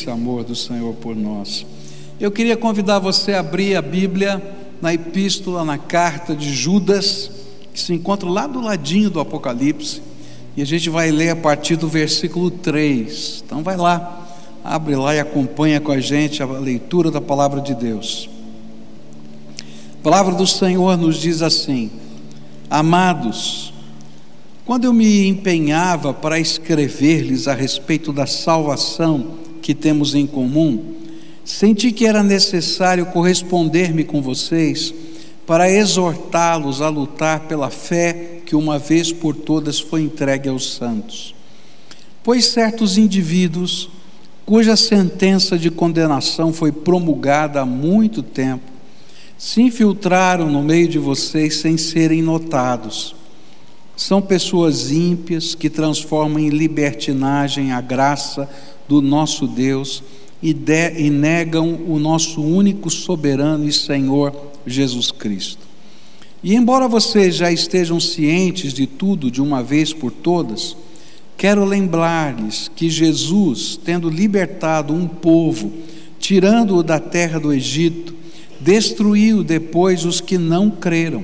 Esse amor do Senhor por nós. Eu queria convidar você a abrir a Bíblia na epístola, na carta de Judas, que se encontra lá do ladinho do Apocalipse, e a gente vai ler a partir do versículo 3. Então vai lá, abre lá e acompanha com a gente a leitura da palavra de Deus. A palavra do Senhor nos diz assim: Amados, quando eu me empenhava para escrever-lhes a respeito da salvação que temos em comum, senti que era necessário corresponder-me com vocês para exortá-los a lutar pela fé que uma vez por todas foi entregue aos santos. Pois certos indivíduos, cuja sentença de condenação foi promulgada há muito tempo, se infiltraram no meio de vocês sem serem notados. São pessoas ímpias que transformam em libertinagem a graça do nosso Deus e, de, e negam o nosso único soberano e Senhor Jesus Cristo. E embora vocês já estejam cientes de tudo de uma vez por todas, quero lembrar-lhes que Jesus, tendo libertado um povo, tirando-o da terra do Egito, destruiu depois os que não creram.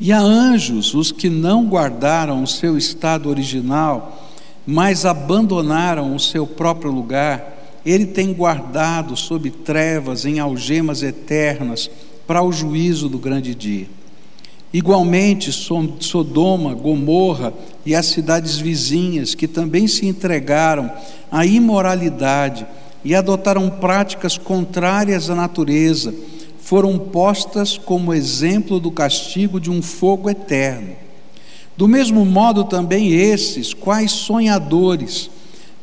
E a anjos, os que não guardaram o seu estado original, mas abandonaram o seu próprio lugar, ele tem guardado sob trevas em algemas eternas para o juízo do grande dia. Igualmente, Sodoma, Gomorra e as cidades vizinhas, que também se entregaram à imoralidade e adotaram práticas contrárias à natureza, foram postas como exemplo do castigo de um fogo eterno. Do mesmo modo, também esses, quais sonhadores,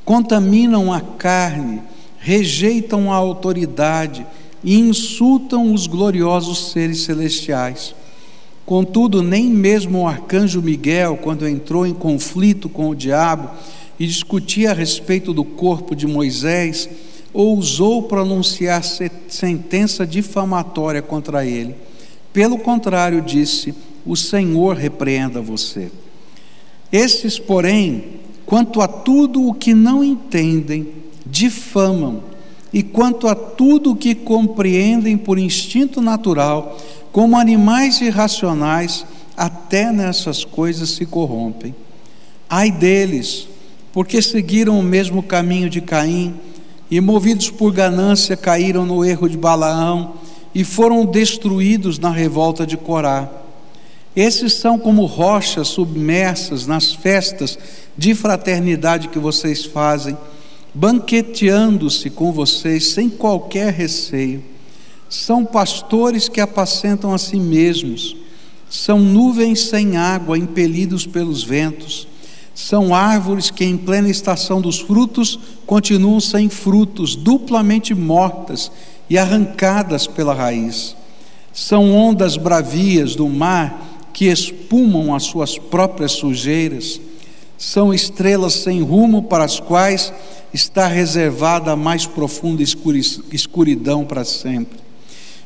contaminam a carne, rejeitam a autoridade e insultam os gloriosos seres celestiais. Contudo, nem mesmo o arcanjo Miguel, quando entrou em conflito com o diabo e discutia a respeito do corpo de Moisés, ousou pronunciar se- sentença difamatória contra ele. Pelo contrário, disse: O Senhor repreenda você. Esses, porém, quanto a tudo o que não entendem, difamam, e quanto a tudo o que compreendem por instinto natural, como animais irracionais, até nessas coisas se corrompem. Ai deles, porque seguiram o mesmo caminho de Caim, e movidos por ganância caíram no erro de Balaão, e foram destruídos na revolta de Corá. Esses são como rochas submersas nas festas de fraternidade que vocês fazem, banqueteando-se com vocês sem qualquer receio. São pastores que apacentam a si mesmos, são nuvens sem água impelidos pelos ventos, são árvores que, em plena estação dos frutos, continuam sem frutos, duplamente mortas e arrancadas pela raiz. São ondas bravias do mar que espumam as suas próprias sujeiras. São estrelas sem rumo para as quais está reservada a mais profunda escuri- escuridão para sempre.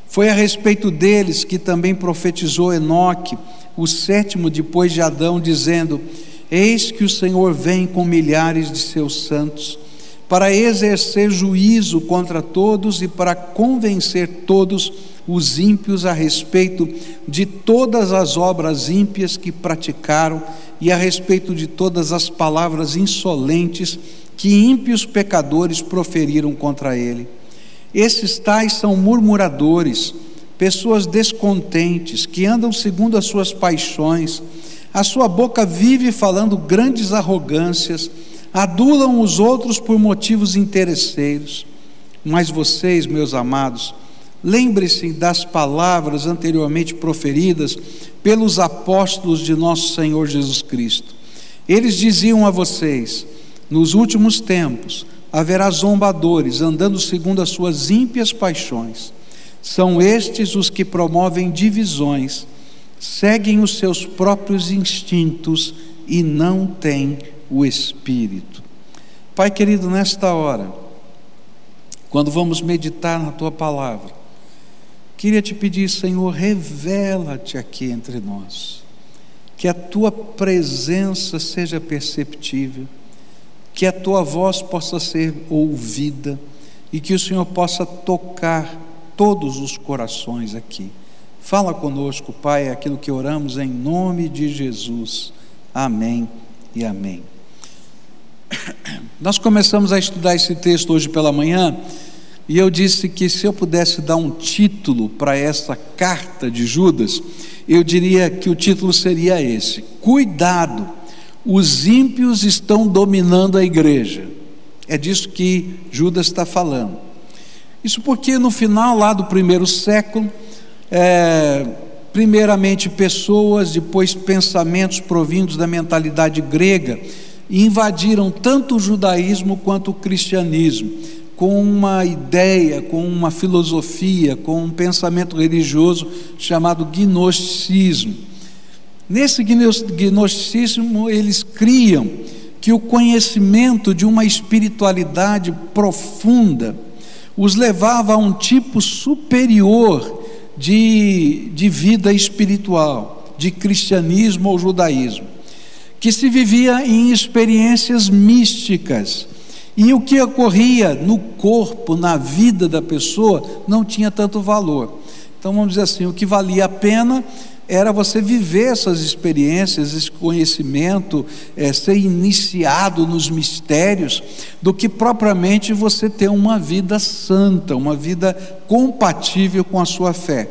Foi a respeito deles que também profetizou Enoque, o sétimo depois de Adão, dizendo: Eis que o Senhor vem com milhares de seus santos, para exercer juízo contra todos e para convencer todos os ímpios a respeito de todas as obras ímpias que praticaram e a respeito de todas as palavras insolentes que ímpios pecadores proferiram contra ele. Esses tais são murmuradores, pessoas descontentes, que andam segundo as suas paixões. A sua boca vive falando grandes arrogâncias, adulam os outros por motivos interesseiros. Mas vocês, meus amados, lembre-se das palavras anteriormente proferidas pelos apóstolos de nosso Senhor Jesus Cristo. Eles diziam a vocês: nos últimos tempos haverá zombadores andando segundo as suas ímpias paixões. São estes os que promovem divisões, seguem os seus próprios instintos e não têm o espírito. Pai querido, nesta hora, quando vamos meditar na tua palavra, queria te pedir, Senhor, revela-te aqui entre nós, que a tua presença seja perceptível, que a tua voz possa ser ouvida e que o Senhor possa tocar todos os corações aqui. Fala conosco, Pai, é aquilo que oramos em nome de Jesus. Amém e amém. Nós começamos a estudar esse texto hoje pela manhã e eu disse que se eu pudesse dar um título para essa carta de Judas, eu diria que o título seria esse: Cuidado, os ímpios estão dominando a igreja. É disso que Judas está falando. Isso porque no final lá do primeiro século, é, primeiramente pessoas, depois pensamentos provindos da mentalidade grega, invadiram tanto o judaísmo quanto o cristianismo, com uma ideia, com uma filosofia, com um pensamento religioso chamado gnosticismo. Nesse gnosticismo, eles criam que o conhecimento de uma espiritualidade profunda os levava a um tipo superior de, de vida espiritual, de cristianismo ou judaísmo, que se vivia em experiências místicas. E o que ocorria no corpo, na vida da pessoa, não tinha tanto valor. Então vamos dizer assim: o que valia a pena era você viver essas experiências, esse conhecimento, é, ser iniciado nos mistérios, do que propriamente você ter uma vida santa, uma vida compatível com a sua fé.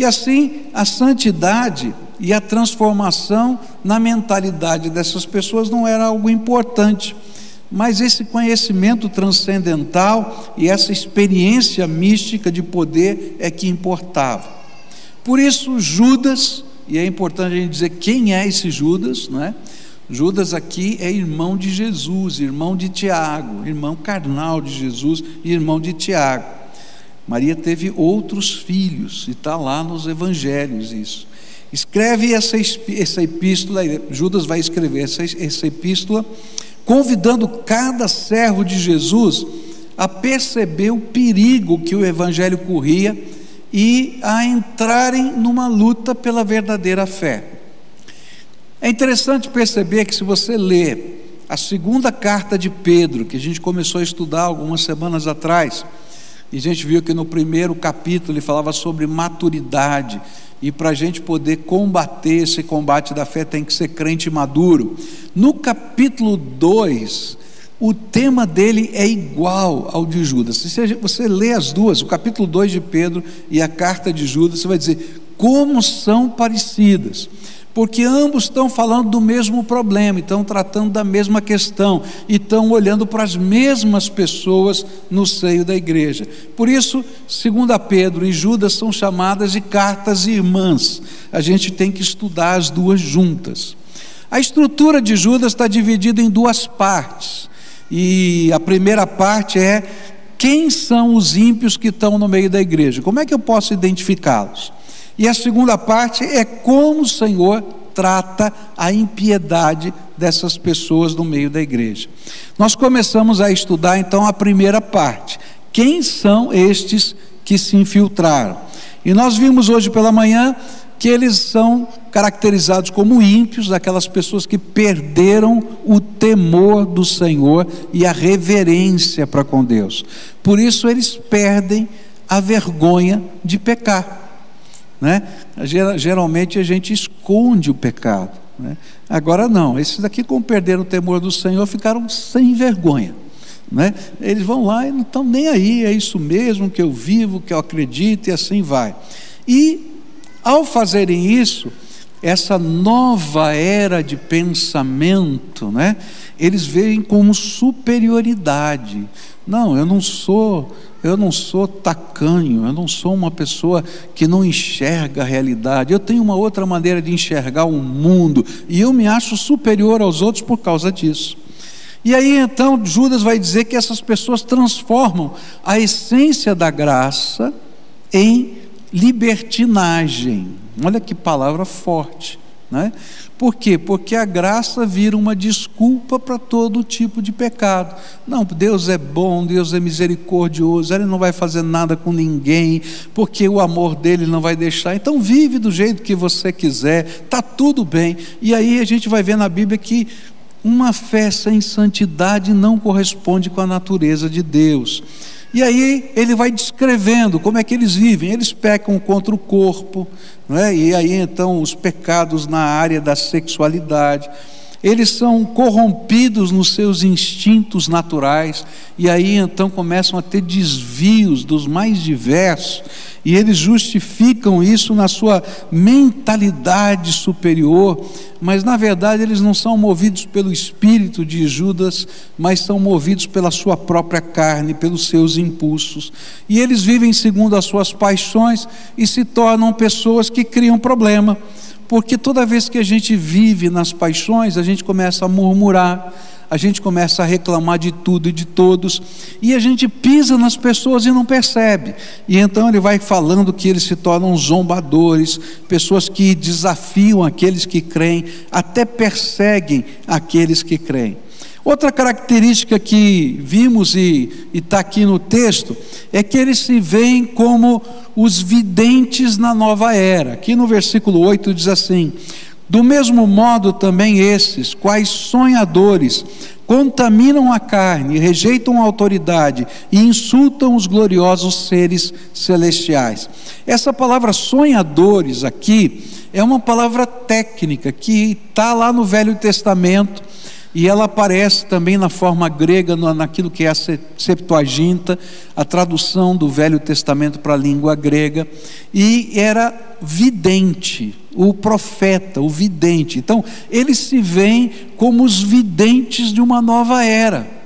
E assim, a santidade e a transformação na mentalidade dessas pessoas não era algo importante. Mas esse conhecimento transcendental e essa experiência mística de poder é que importava. Por isso, Judas, e é importante a gente dizer quem é esse Judas, não é? Judas aqui é irmão de Jesus, irmão de Tiago, irmão carnal de Jesus e irmão de Tiago. Maria teve outros filhos, e está lá nos evangelhos isso. Escreve essa, essa epístola, Judas vai escrever essa, essa epístola, convidando cada servo de Jesus a perceber o perigo que o evangelho corria e a entrarem numa luta pela verdadeira fé. É interessante perceber que se você lê a segunda carta de Pedro, que a gente começou a estudar algumas semanas atrás, e a gente viu que no primeiro capítulo ele falava sobre maturidade, e para a gente poder combater esse combate da fé tem que ser crente maduro. No capítulo 2, o tema dele é igual ao de Judas. Se você lê as duas, o capítulo 2 de Pedro e a carta de Judas, você vai dizer como são parecidas porque ambos estão falando do mesmo problema, estão tratando da mesma questão e estão olhando para as mesmas pessoas no seio da igreja. Por isso, segundo Pedro e Judas são chamadas de cartas irmãs. A gente tem que estudar as duas juntas. A estrutura de Judas está dividida em duas partes. E a primeira parte é quem são os ímpios que estão no meio da igreja? Como é que eu posso identificá-los? E a segunda parte é como o Senhor trata a impiedade dessas pessoas no meio da igreja. Nós começamos a estudar então a primeira parte. Quem são estes que se infiltraram? E nós vimos hoje pela manhã que eles são caracterizados como ímpios, aquelas pessoas que perderam o temor do Senhor e a reverência para com Deus. Por isso eles perdem a vergonha de pecar. Né? Geralmente a gente esconde o pecado. Né? Agora não, esses daqui, como perderam o temor do Senhor, ficaram sem vergonha. Né? Eles vão lá e não estão nem aí, é isso mesmo que eu vivo, que eu acredito e assim vai. E ao fazerem isso, essa nova era de pensamento, né? eles veem como superioridade. Não, eu não sou eu não sou tacanho, eu não sou uma pessoa que não enxerga a realidade. Eu tenho uma outra maneira de enxergar o mundo e eu me acho superior aos outros por causa disso. E aí então Judas vai dizer que essas pessoas transformam a essência da graça em libertinagem. Olha que palavra forte. Né? Por quê? Porque a graça vira uma desculpa para todo tipo de pecado. Não, Deus é bom, Deus é misericordioso, Ele não vai fazer nada com ninguém, porque o amor dele não vai deixar. Então vive do jeito que você quiser, está tudo bem. E aí a gente vai ver na Bíblia que uma fé sem santidade não corresponde com a natureza de Deus. E aí ele vai descrevendo como é que eles vivem. Eles pecam contra o corpo, não é? e aí então os pecados na área da sexualidade. Eles são corrompidos nos seus instintos naturais, e aí então começam a ter desvios dos mais diversos, e eles justificam isso na sua mentalidade superior, mas na verdade eles não são movidos pelo espírito de Judas, mas são movidos pela sua própria carne, pelos seus impulsos. E eles vivem segundo as suas paixões e se tornam pessoas que criam problema porque toda vez que a gente vive nas paixões, a gente começa a murmurar, a gente começa a reclamar de tudo e de todos, e a gente pisa nas pessoas e não percebe. E então ele vai falando que eles se tornam zombadores, pessoas que desafiam aqueles que creem, até perseguem aqueles que creem. Outra característica que vimos e está aqui no texto é que eles se veem como os videntes na nova era. Aqui no versículo 8 diz assim: Do mesmo modo também esses, quais sonhadores, contaminam a carne, rejeitam a autoridade e insultam os gloriosos seres celestiais. Essa palavra sonhadores aqui é uma palavra técnica que está lá no Velho Testamento e ela aparece também na forma grega, naquilo que é a Septuaginta, a tradução do Velho Testamento para a língua grega, e era vidente, o profeta, o vidente. Então, eles se veem como os videntes de uma nova era.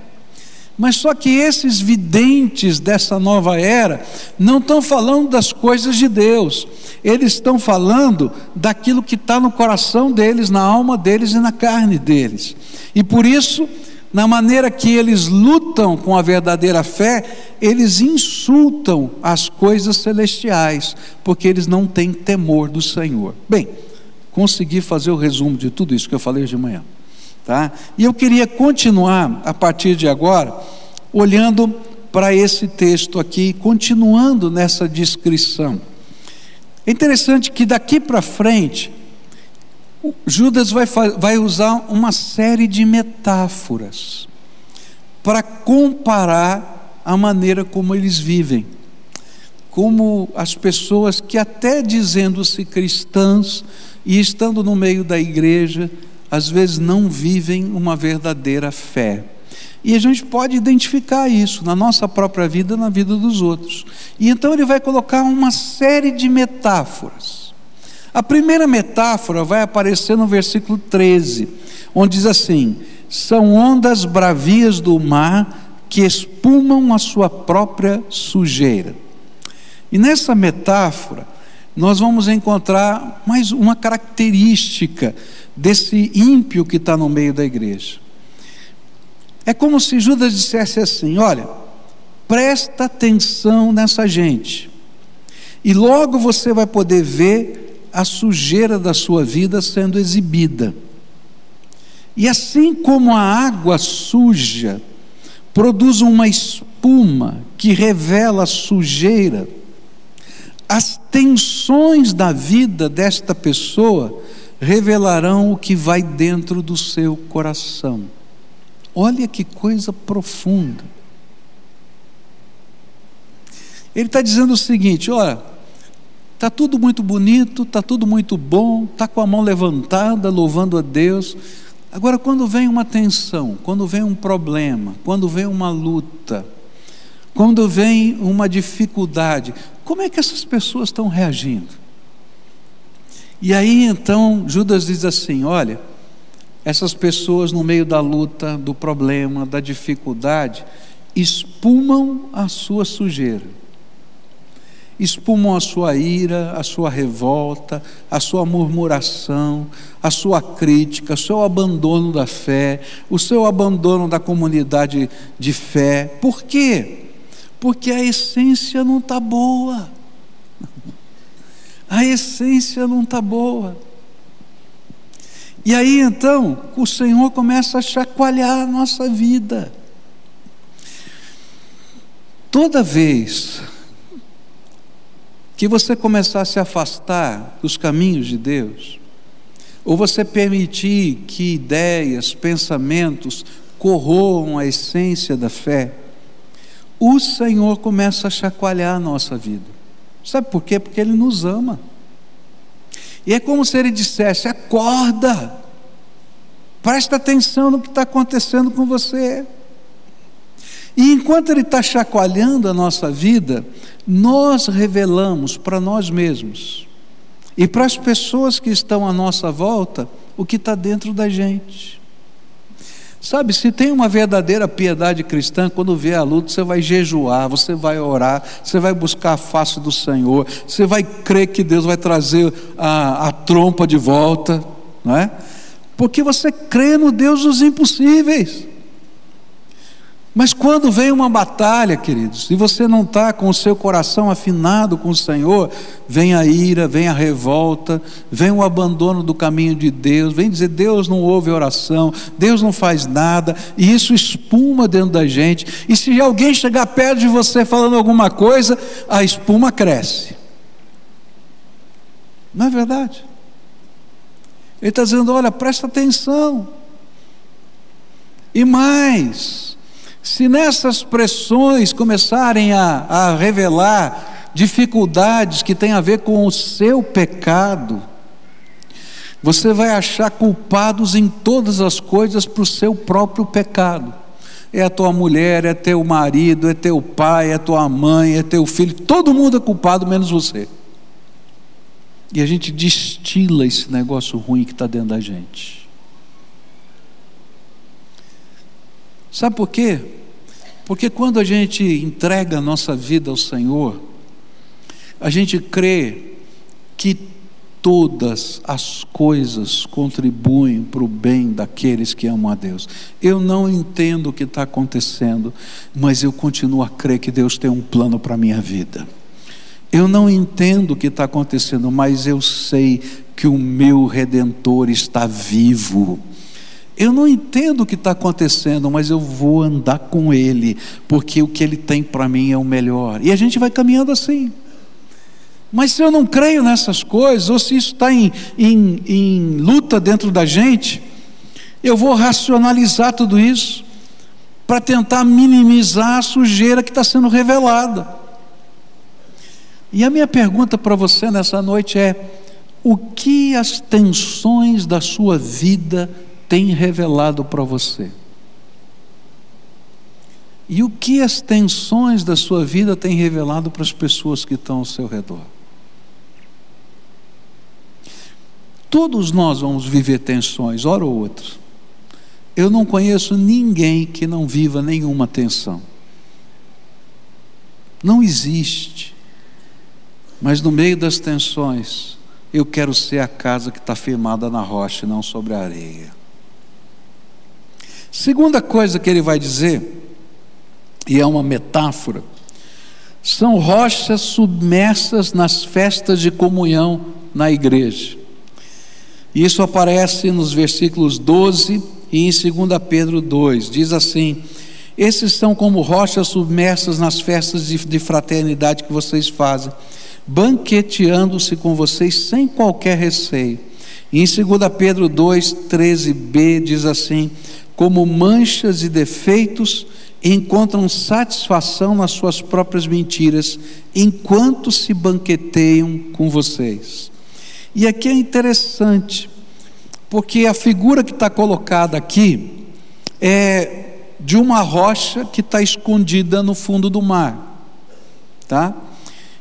Mas só que esses videntes dessa nova era não estão falando das coisas de Deus, eles estão falando daquilo que está no coração deles, na alma deles e na carne deles. E por isso, na maneira que eles lutam com a verdadeira fé, eles insultam as coisas celestiais, porque eles não têm temor do Senhor. Bem, consegui fazer o resumo de tudo isso que eu falei hoje de manhã. Tá? E eu queria continuar a partir de agora, olhando para esse texto aqui, continuando nessa descrição. É interessante que daqui para frente, Judas vai, vai usar uma série de metáforas para comparar a maneira como eles vivem. Como as pessoas que, até dizendo-se cristãs e estando no meio da igreja, às vezes não vivem uma verdadeira fé. E a gente pode identificar isso na nossa própria vida, na vida dos outros. E então ele vai colocar uma série de metáforas. A primeira metáfora vai aparecer no versículo 13, onde diz assim: são ondas bravias do mar que espumam a sua própria sujeira. E nessa metáfora, nós vamos encontrar mais uma característica desse ímpio que está no meio da igreja. É como se Judas dissesse assim: olha, presta atenção nessa gente, e logo você vai poder ver a sujeira da sua vida sendo exibida. E assim como a água suja produz uma espuma que revela a sujeira, as tensões da vida desta pessoa revelarão o que vai dentro do seu coração. Olha que coisa profunda. Ele está dizendo o seguinte: olha, está tudo muito bonito, está tudo muito bom, está com a mão levantada, louvando a Deus. Agora, quando vem uma tensão, quando vem um problema, quando vem uma luta, quando vem uma dificuldade, como é que essas pessoas estão reagindo? E aí então Judas diz assim: olha, essas pessoas no meio da luta, do problema, da dificuldade, espumam a sua sujeira, espumam a sua ira, a sua revolta, a sua murmuração, a sua crítica, o seu abandono da fé, o seu abandono da comunidade de fé. Por quê? Porque a essência não está boa a essência não está boa. E aí então, o Senhor começa a chacoalhar a nossa vida. Toda vez que você começar a se afastar dos caminhos de Deus, ou você permitir que ideias, pensamentos corroam a essência da fé, o Senhor começa a chacoalhar a nossa vida. Sabe por quê? Porque Ele nos ama. E é como se Ele dissesse: acorda, presta atenção no que está acontecendo com você. E enquanto Ele está chacoalhando a nossa vida, nós revelamos para nós mesmos e para as pessoas que estão à nossa volta o que está dentro da gente. Sabe, se tem uma verdadeira piedade cristã, quando vê a luta, você vai jejuar, você vai orar, você vai buscar a face do Senhor, você vai crer que Deus vai trazer a, a trompa de volta, não é? Porque você crê no Deus dos impossíveis. Mas quando vem uma batalha, queridos, e você não está com o seu coração afinado com o Senhor, vem a ira, vem a revolta, vem o abandono do caminho de Deus, vem dizer Deus não ouve oração, Deus não faz nada, e isso espuma dentro da gente. E se alguém chegar perto de você falando alguma coisa, a espuma cresce. Não é verdade? Ele está dizendo: olha, presta atenção. E mais, se nessas pressões começarem a, a revelar dificuldades que têm a ver com o seu pecado, você vai achar culpados em todas as coisas para o seu próprio pecado. É a tua mulher, é teu marido, é teu pai, é tua mãe, é teu filho, todo mundo é culpado menos você. E a gente destila esse negócio ruim que está dentro da gente. Sabe por quê? Porque quando a gente entrega a nossa vida ao Senhor, a gente crê que todas as coisas contribuem para o bem daqueles que amam a Deus. Eu não entendo o que está acontecendo, mas eu continuo a crer que Deus tem um plano para a minha vida. Eu não entendo o que está acontecendo, mas eu sei que o meu redentor está vivo. Eu não entendo o que está acontecendo, mas eu vou andar com Ele, porque o que Ele tem para mim é o melhor. E a gente vai caminhando assim. Mas se eu não creio nessas coisas, ou se isso está em, em, em luta dentro da gente, eu vou racionalizar tudo isso para tentar minimizar a sujeira que está sendo revelada. E a minha pergunta para você nessa noite é: o que as tensões da sua vida têm revelado para você? E o que as tensões da sua vida têm revelado para as pessoas que estão ao seu redor? Todos nós vamos viver tensões, hora ou outra. Eu não conheço ninguém que não viva nenhuma tensão. Não existe. Mas no meio das tensões, eu quero ser a casa que está firmada na rocha e não sobre a areia. Segunda coisa que ele vai dizer, e é uma metáfora, são rochas submersas nas festas de comunhão na igreja. Isso aparece nos versículos 12 e em 2 Pedro 2. Diz assim: Esses são como rochas submersas nas festas de, de fraternidade que vocês fazem, banqueteando-se com vocês sem qualquer receio. E em 2 Pedro 2, 13b diz assim: Como manchas e defeitos encontram satisfação nas suas próprias mentiras, enquanto se banqueteiam com vocês. E aqui é interessante, porque a figura que está colocada aqui é de uma rocha que está escondida no fundo do mar, tá?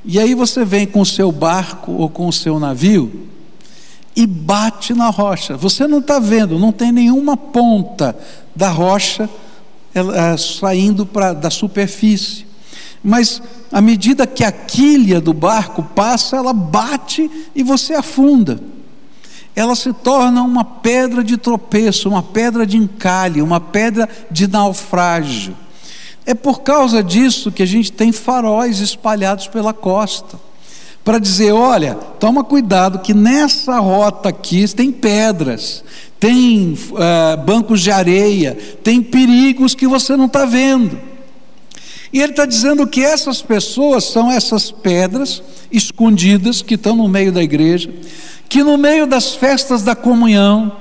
E aí você vem com o seu barco ou com o seu navio e bate na rocha. Você não está vendo, não tem nenhuma ponta da rocha ela, saindo pra, da superfície. Mas à medida que a quilha do barco passa, ela bate e você afunda. Ela se torna uma pedra de tropeço, uma pedra de encalhe, uma pedra de naufrágio. É por causa disso que a gente tem faróis espalhados pela costa. Para dizer, olha, toma cuidado que nessa rota aqui tem pedras, tem uh, bancos de areia, tem perigos que você não está vendo. E ele está dizendo que essas pessoas são essas pedras escondidas que estão no meio da igreja, que no meio das festas da comunhão,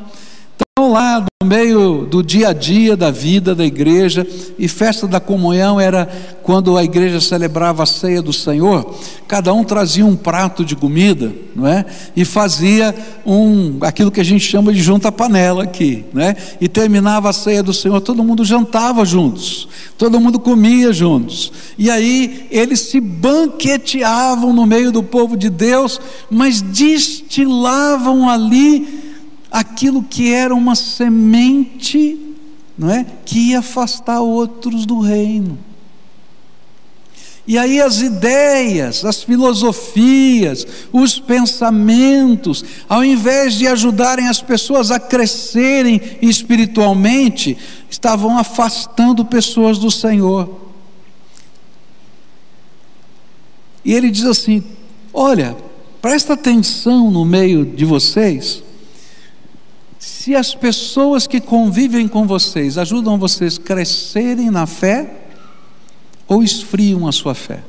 estão lá no meio do dia a dia da vida da igreja, e festa da comunhão era quando a igreja celebrava a ceia do Senhor, cada um trazia um prato de comida, não é? E fazia um aquilo que a gente chama de junta panela aqui, né? E terminava a ceia do Senhor, todo mundo jantava juntos, todo mundo comia juntos. E aí eles se banqueteavam no meio do povo de Deus, mas destilavam ali aquilo que era uma semente, não é, que ia afastar outros do reino. E aí as ideias, as filosofias, os pensamentos, ao invés de ajudarem as pessoas a crescerem espiritualmente, estavam afastando pessoas do Senhor. E ele diz assim: Olha, presta atenção no meio de vocês, se as pessoas que convivem com vocês ajudam vocês a crescerem na fé ou esfriam a sua fé?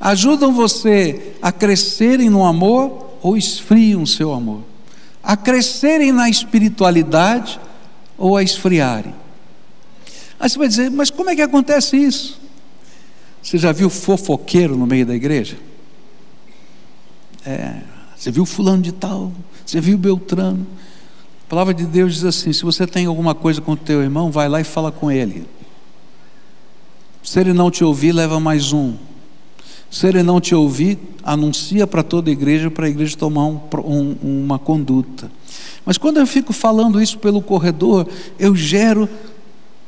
Ajudam você a crescerem no amor ou esfriam o seu amor? A crescerem na espiritualidade ou a esfriarem? Aí você vai dizer, mas como é que acontece isso? Você já viu fofoqueiro no meio da igreja? É, você viu fulano de tal, você viu Beltrano. A palavra de Deus diz assim: se você tem alguma coisa com o teu irmão, vai lá e fala com ele. Se ele não te ouvir, leva mais um. Se ele não te ouvir, anuncia para toda a igreja, para a igreja tomar um, um, uma conduta. Mas quando eu fico falando isso pelo corredor, eu gero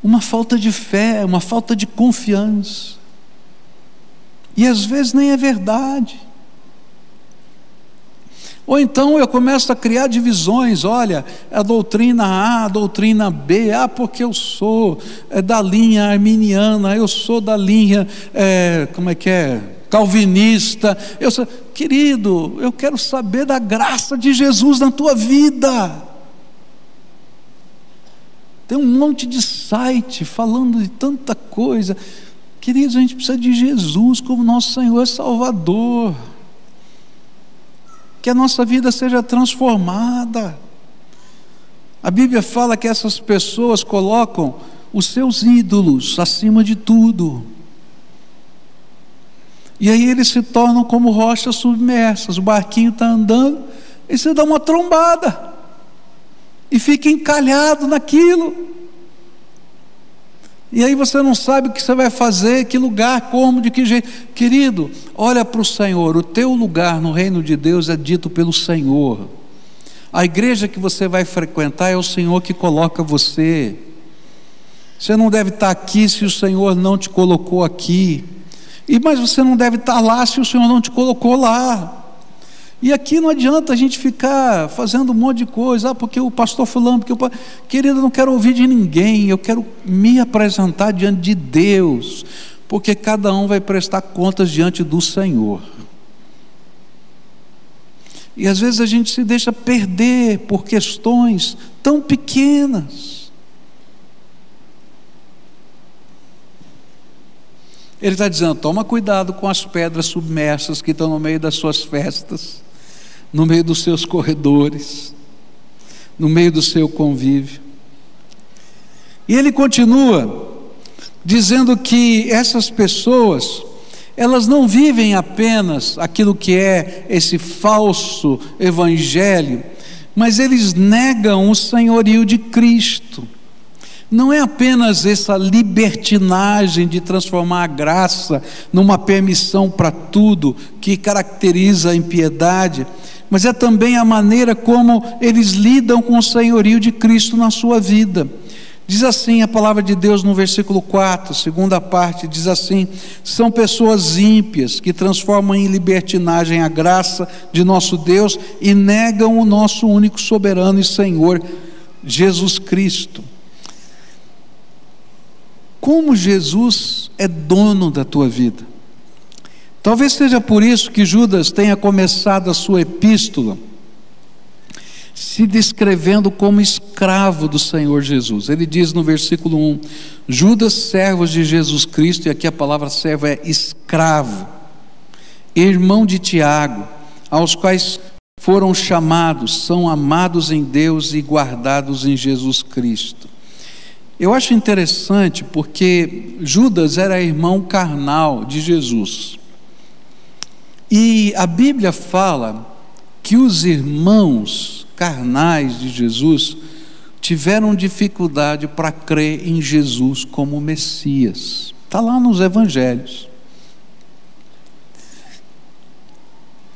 uma falta de fé, uma falta de confiança. E às vezes nem é verdade. Ou então eu começo a criar divisões, olha, a doutrina A, a doutrina B, ah, porque eu sou é, da linha arminiana, eu sou da linha, é, como é que é, calvinista, eu sou, querido, eu quero saber da graça de Jesus na tua vida. Tem um monte de site falando de tanta coisa, queridos, a gente precisa de Jesus como nosso Senhor e Salvador que a nossa vida seja transformada. A Bíblia fala que essas pessoas colocam os seus ídolos acima de tudo. E aí eles se tornam como rochas submersas. O barquinho está andando e você dá uma trombada e fica encalhado naquilo. E aí você não sabe o que você vai fazer, que lugar, como, de que jeito. Querido, olha para o Senhor, o teu lugar no reino de Deus é dito pelo Senhor. A igreja que você vai frequentar é o Senhor que coloca você. Você não deve estar aqui se o Senhor não te colocou aqui. E mas você não deve estar lá se o Senhor não te colocou lá. E aqui não adianta a gente ficar fazendo um monte de coisa, ah, porque o pastor fulano, porque o querido, eu não quero ouvir de ninguém, eu quero me apresentar diante de Deus, porque cada um vai prestar contas diante do Senhor. E às vezes a gente se deixa perder por questões tão pequenas. Ele está dizendo: toma cuidado com as pedras submersas que estão no meio das suas festas no meio dos seus corredores, no meio do seu convívio. E ele continua dizendo que essas pessoas, elas não vivem apenas aquilo que é esse falso evangelho, mas eles negam o senhorio de Cristo. Não é apenas essa libertinagem de transformar a graça numa permissão para tudo que caracteriza a impiedade, mas é também a maneira como eles lidam com o senhorio de Cristo na sua vida. Diz assim a palavra de Deus no versículo 4, segunda parte, diz assim: são pessoas ímpias que transformam em libertinagem a graça de nosso Deus e negam o nosso único soberano e Senhor, Jesus Cristo. Como Jesus é dono da tua vida. Talvez seja por isso que Judas tenha começado a sua epístola se descrevendo como escravo do Senhor Jesus. Ele diz no versículo 1: Judas, servo de Jesus Cristo, e aqui a palavra servo é escravo, irmão de Tiago, aos quais foram chamados, são amados em Deus e guardados em Jesus Cristo. Eu acho interessante porque Judas era irmão carnal de Jesus. E a Bíblia fala que os irmãos carnais de Jesus tiveram dificuldade para crer em Jesus como Messias. Está lá nos Evangelhos.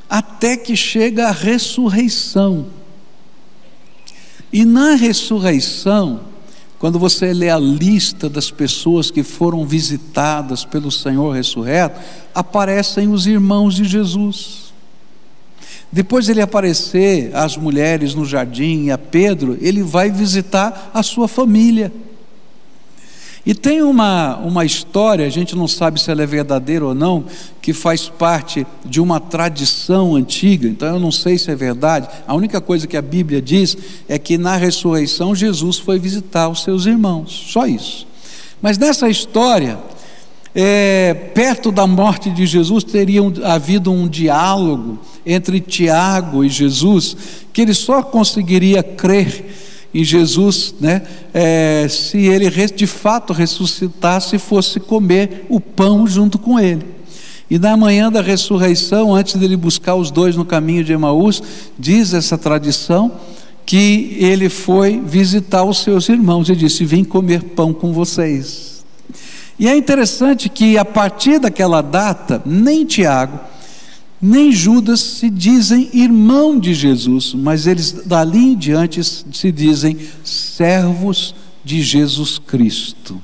Até que chega a ressurreição. E na ressurreição, quando você lê a lista das pessoas que foram visitadas pelo Senhor ressurreto, aparecem os irmãos de Jesus. Depois ele aparecer às mulheres no jardim e a Pedro, ele vai visitar a sua família. E tem uma, uma história, a gente não sabe se ela é verdadeira ou não, que faz parte de uma tradição antiga, então eu não sei se é verdade. A única coisa que a Bíblia diz é que na ressurreição Jesus foi visitar os seus irmãos, só isso. Mas nessa história, é, perto da morte de Jesus, teria havido um diálogo entre Tiago e Jesus, que ele só conseguiria crer em Jesus, né, é, se ele de fato ressuscitasse fosse comer o pão junto com ele. E na manhã da ressurreição, antes dele buscar os dois no caminho de Emaús, diz essa tradição que ele foi visitar os seus irmãos e disse: Vim comer pão com vocês. E é interessante que a partir daquela data, nem Tiago, nem Judas se dizem irmão de Jesus, mas eles dali em diante se dizem servos de Jesus Cristo.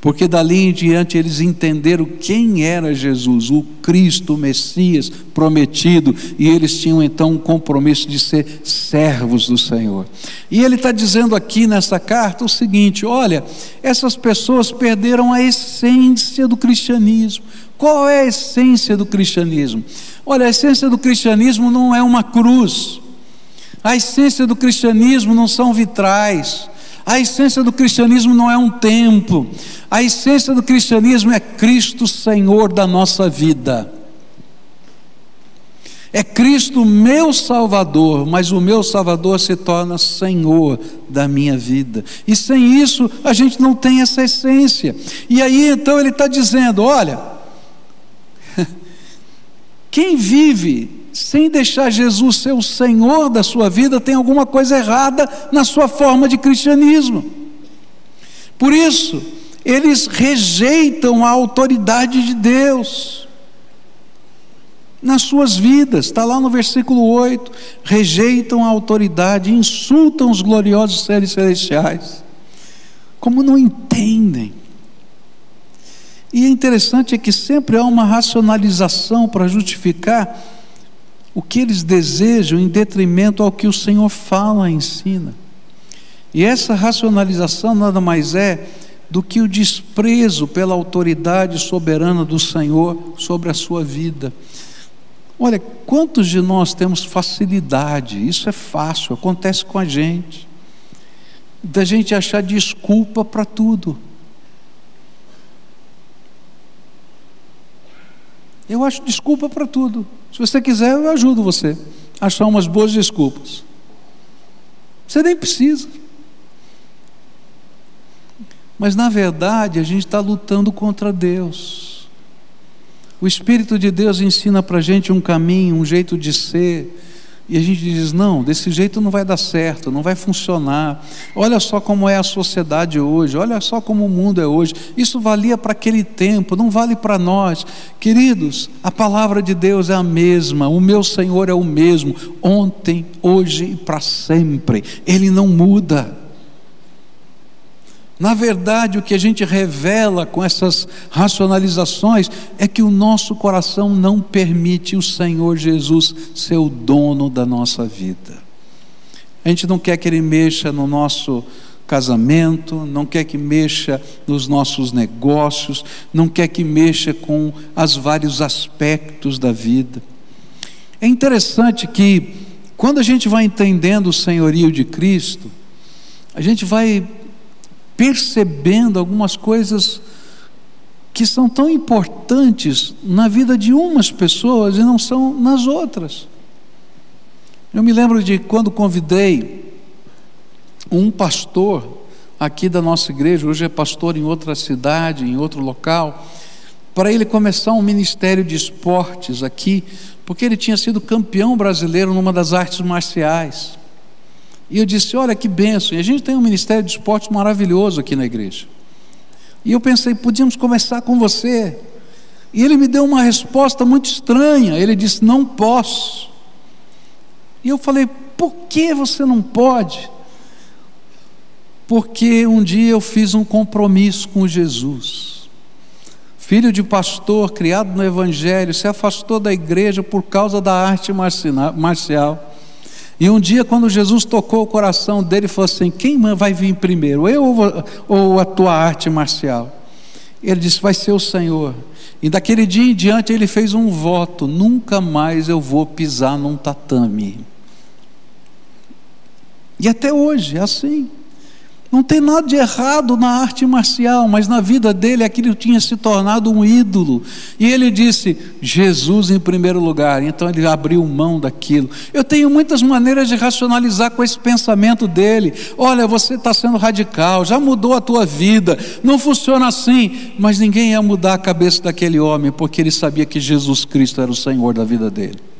Porque dali em diante eles entenderam quem era Jesus, o Cristo, o Messias prometido, e eles tinham então um compromisso de ser servos do Senhor. E ele está dizendo aqui nessa carta o seguinte: olha, essas pessoas perderam a essência do cristianismo. Qual é a essência do cristianismo? Olha, a essência do cristianismo não é uma cruz, a essência do cristianismo não são vitrais. A essência do cristianismo não é um templo, a essência do cristianismo é Cristo Senhor da nossa vida. É Cristo meu Salvador, mas o meu Salvador se torna Senhor da minha vida. E sem isso a gente não tem essa essência. E aí então ele está dizendo: olha, quem vive sem deixar Jesus ser o Senhor da sua vida, tem alguma coisa errada na sua forma de cristianismo. Por isso, eles rejeitam a autoridade de Deus nas suas vidas, está lá no versículo 8: rejeitam a autoridade, insultam os gloriosos seres celestiais, como não entendem. E é interessante é que sempre há uma racionalização para justificar o que eles desejam em detrimento ao que o Senhor fala, ensina. E essa racionalização nada mais é do que o desprezo pela autoridade soberana do Senhor sobre a sua vida. Olha, quantos de nós temos facilidade, isso é fácil, acontece com a gente, da gente achar desculpa para tudo. Eu acho desculpa para tudo. Se você quiser, eu ajudo você a achar umas boas desculpas. Você nem precisa. Mas na verdade a gente está lutando contra Deus. O Espírito de Deus ensina para a gente um caminho, um jeito de ser, e a gente diz: não, desse jeito não vai dar certo, não vai funcionar. Olha só como é a sociedade hoje, olha só como o mundo é hoje. Isso valia para aquele tempo, não vale para nós. Queridos, a palavra de Deus é a mesma, o meu Senhor é o mesmo, ontem, hoje e para sempre. Ele não muda. Na verdade, o que a gente revela com essas racionalizações é que o nosso coração não permite o Senhor Jesus ser o dono da nossa vida. A gente não quer que Ele mexa no nosso casamento, não quer que mexa nos nossos negócios, não quer que mexa com os vários aspectos da vida. É interessante que, quando a gente vai entendendo o senhorio de Cristo, a gente vai percebendo algumas coisas que são tão importantes na vida de umas pessoas e não são nas outras. Eu me lembro de quando convidei um pastor aqui da nossa igreja, hoje é pastor em outra cidade, em outro local, para ele começar um ministério de esportes aqui, porque ele tinha sido campeão brasileiro numa das artes marciais. E eu disse: Olha que benção. E a gente tem um ministério de esporte maravilhoso aqui na igreja. E eu pensei: podíamos começar com você. E ele me deu uma resposta muito estranha. Ele disse: Não posso. E eu falei: Por que você não pode? Porque um dia eu fiz um compromisso com Jesus. Filho de pastor, criado no Evangelho, se afastou da igreja por causa da arte marcial. E um dia, quando Jesus tocou o coração dele, falou assim: Quem vai vir primeiro, eu ou a tua arte marcial? Ele disse: Vai ser o Senhor. E daquele dia em diante ele fez um voto: Nunca mais eu vou pisar num tatame. E até hoje é assim. Não tem nada de errado na arte marcial, mas na vida dele aquilo tinha se tornado um ídolo. E ele disse: Jesus em primeiro lugar. Então ele abriu mão daquilo. Eu tenho muitas maneiras de racionalizar com esse pensamento dele. Olha, você está sendo radical, já mudou a tua vida, não funciona assim. Mas ninguém ia mudar a cabeça daquele homem, porque ele sabia que Jesus Cristo era o Senhor da vida dele.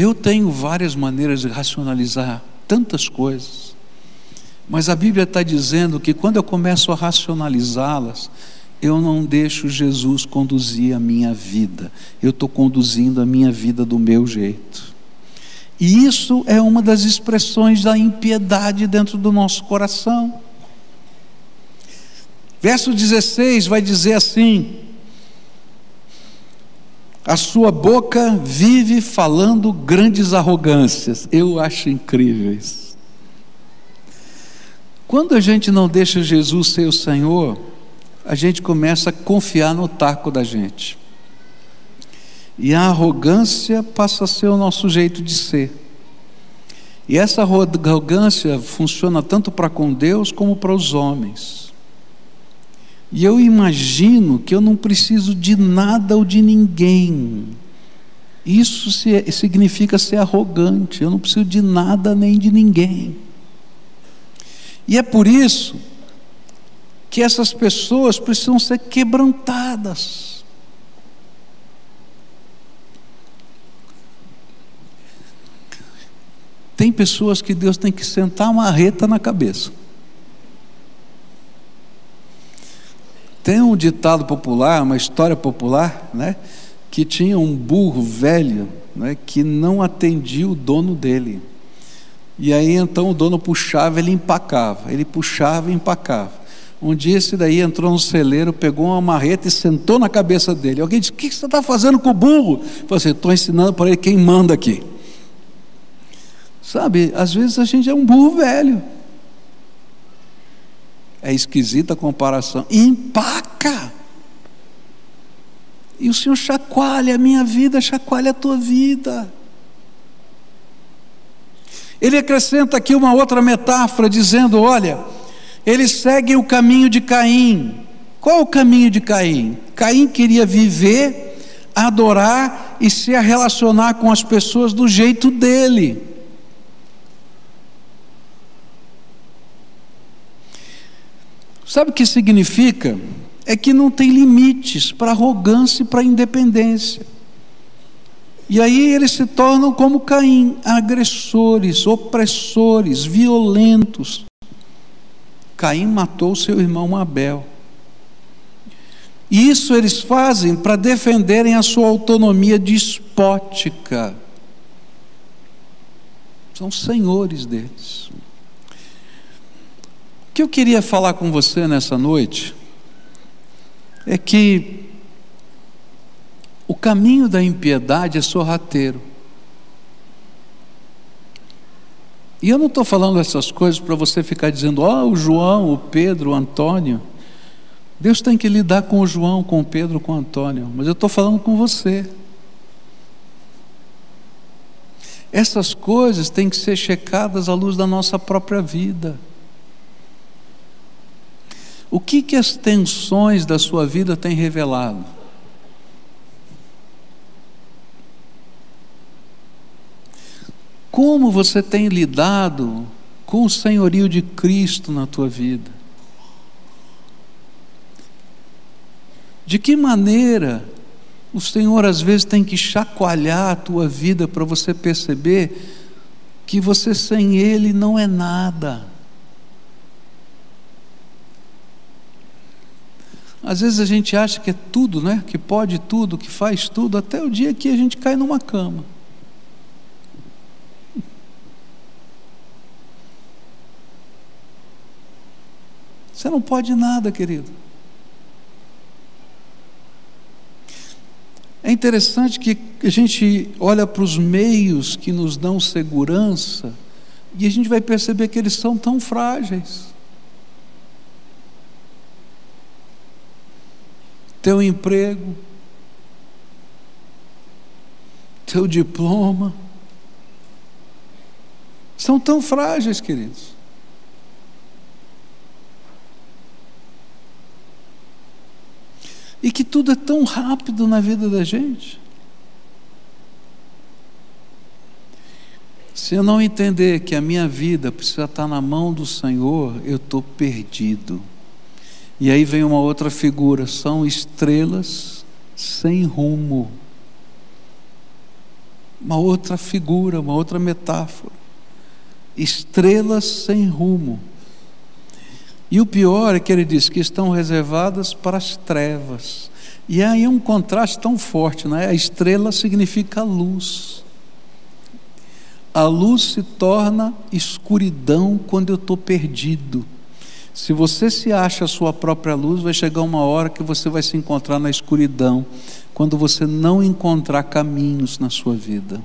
Eu tenho várias maneiras de racionalizar tantas coisas, mas a Bíblia está dizendo que quando eu começo a racionalizá-las, eu não deixo Jesus conduzir a minha vida, eu estou conduzindo a minha vida do meu jeito. E isso é uma das expressões da impiedade dentro do nosso coração. Verso 16 vai dizer assim: A sua boca vive falando grandes arrogâncias. Eu acho incrível isso. Quando a gente não deixa Jesus ser o Senhor, a gente começa a confiar no taco da gente. E a arrogância passa a ser o nosso jeito de ser. E essa arrogância funciona tanto para com Deus como para os homens. E eu imagino que eu não preciso de nada ou de ninguém. Isso significa ser arrogante. Eu não preciso de nada nem de ninguém. E é por isso que essas pessoas precisam ser quebrantadas. Tem pessoas que Deus tem que sentar uma reta na cabeça. Tem um ditado popular, uma história popular, né, que tinha um burro velho, né, que não atendia o dono dele. E aí então o dono puxava, ele empacava, ele puxava e empacava. Um dia esse daí entrou no celeiro, pegou uma marreta e sentou na cabeça dele. Alguém disse: O que você está fazendo com o burro? Eu assim: Estou ensinando para ele quem manda aqui. Sabe, às vezes a gente é um burro velho. É esquisita a comparação. Empaca. E o Senhor chacoalha a minha vida, chacoalha a tua vida. Ele acrescenta aqui uma outra metáfora, dizendo: olha, eles seguem o caminho de Caim. Qual o caminho de Caim? Caim queria viver, adorar e se relacionar com as pessoas do jeito dele. Sabe o que significa? É que não tem limites para arrogância e para independência. E aí eles se tornam como Caim, agressores, opressores, violentos. Caim matou seu irmão Abel. E isso eles fazem para defenderem a sua autonomia despótica. São senhores deles que eu queria falar com você nessa noite é que o caminho da impiedade é sorrateiro. E eu não estou falando essas coisas para você ficar dizendo, ó, oh, o João, o Pedro, o Antônio. Deus tem que lidar com o João, com o Pedro, com o Antônio, mas eu estou falando com você. Essas coisas têm que ser checadas à luz da nossa própria vida. O que, que as tensões da sua vida têm revelado? Como você tem lidado com o senhorio de Cristo na tua vida? De que maneira o Senhor às vezes tem que chacoalhar a tua vida para você perceber que você sem Ele não é nada? Às vezes a gente acha que é tudo, né? Que pode tudo, que faz tudo, até o dia que a gente cai numa cama. Você não pode nada, querido. É interessante que a gente olha para os meios que nos dão segurança e a gente vai perceber que eles são tão frágeis. Teu emprego, teu diploma, são tão frágeis, queridos. E que tudo é tão rápido na vida da gente. Se eu não entender que a minha vida precisa estar na mão do Senhor, eu estou perdido. E aí vem uma outra figura: são estrelas sem rumo. Uma outra figura, uma outra metáfora. Estrelas sem rumo. E o pior é que ele diz que estão reservadas para as trevas. E aí é um contraste tão forte, né? A estrela significa luz. A luz se torna escuridão quando eu estou perdido. Se você se acha a sua própria luz, vai chegar uma hora que você vai se encontrar na escuridão, quando você não encontrar caminhos na sua vida.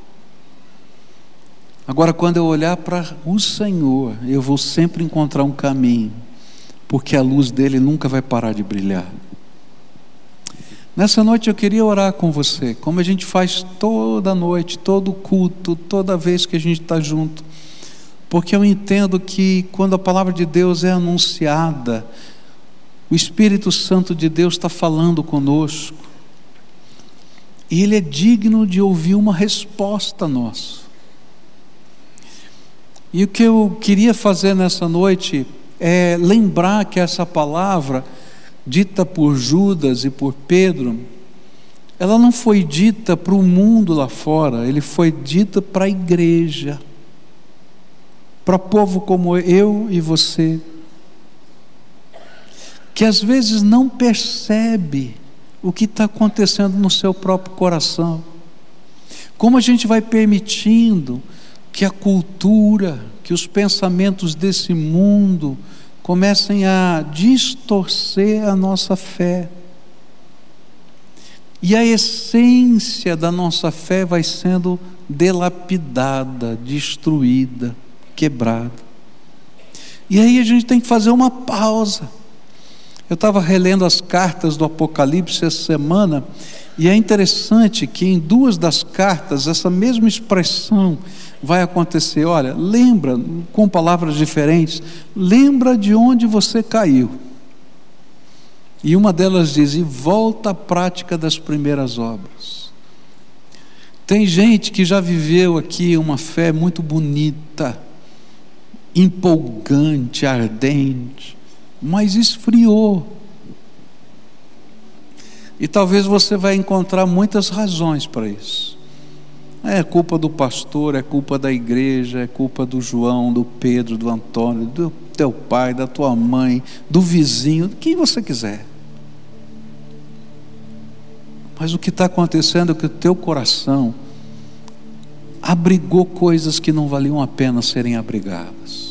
Agora, quando eu olhar para o Senhor, eu vou sempre encontrar um caminho, porque a luz dele nunca vai parar de brilhar. Nessa noite eu queria orar com você, como a gente faz toda noite, todo culto, toda vez que a gente está junto, porque eu entendo que quando a palavra de Deus é anunciada, o Espírito Santo de Deus está falando conosco, e Ele é digno de ouvir uma resposta nossa. E o que eu queria fazer nessa noite é lembrar que essa palavra dita por Judas e por Pedro, ela não foi dita para o mundo lá fora, ele foi dita para a igreja, para povo como eu e você, que às vezes não percebe o que está acontecendo no seu próprio coração. Como a gente vai permitindo que a cultura, que os pensamentos desse mundo, comecem a distorcer a nossa fé. E a essência da nossa fé vai sendo delapidada, destruída, quebrada. E aí a gente tem que fazer uma pausa. Eu estava relendo as cartas do Apocalipse essa semana, e é interessante que em duas das cartas, essa mesma expressão vai acontecer. Olha, lembra, com palavras diferentes, lembra de onde você caiu. E uma delas diz: e volta à prática das primeiras obras. Tem gente que já viveu aqui uma fé muito bonita, empolgante, ardente, mas esfriou. E talvez você vai encontrar muitas razões para isso. É culpa do pastor, é culpa da igreja, é culpa do João, do Pedro, do Antônio, do teu pai, da tua mãe, do vizinho, quem você quiser. Mas o que está acontecendo é que o teu coração abrigou coisas que não valiam a pena serem abrigadas.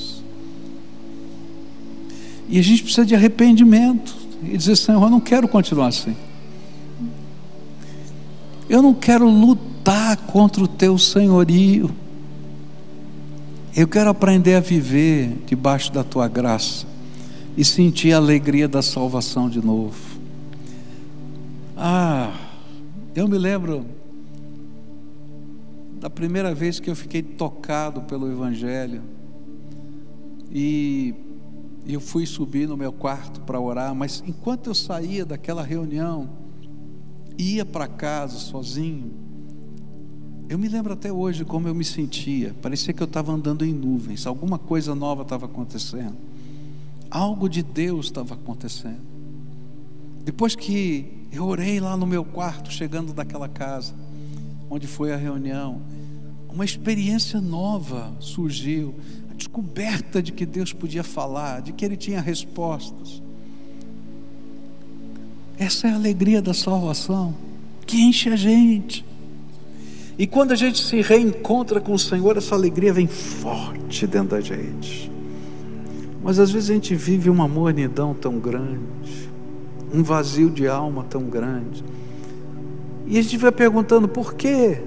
E a gente precisa de arrependimento e dizer: Senhor, eu não quero continuar assim. Eu não quero lutar contra o teu senhorio. Eu quero aprender a viver debaixo da tua graça e sentir a alegria da salvação de novo. Ah, eu me lembro da primeira vez que eu fiquei tocado pelo Evangelho e eu fui subir no meu quarto para orar, mas enquanto eu saía daquela reunião, ia para casa sozinho, eu me lembro até hoje como eu me sentia. Parecia que eu estava andando em nuvens. Alguma coisa nova estava acontecendo. Algo de Deus estava acontecendo. Depois que eu orei lá no meu quarto, chegando daquela casa, onde foi a reunião, uma experiência nova surgiu. A descoberta de que Deus podia falar, de que Ele tinha respostas. Essa é a alegria da salvação, que enche a gente. E quando a gente se reencontra com o Senhor, essa alegria vem forte dentro da gente. Mas às vezes a gente vive uma mornidão tão grande, um vazio de alma tão grande. E a gente vai perguntando por quê?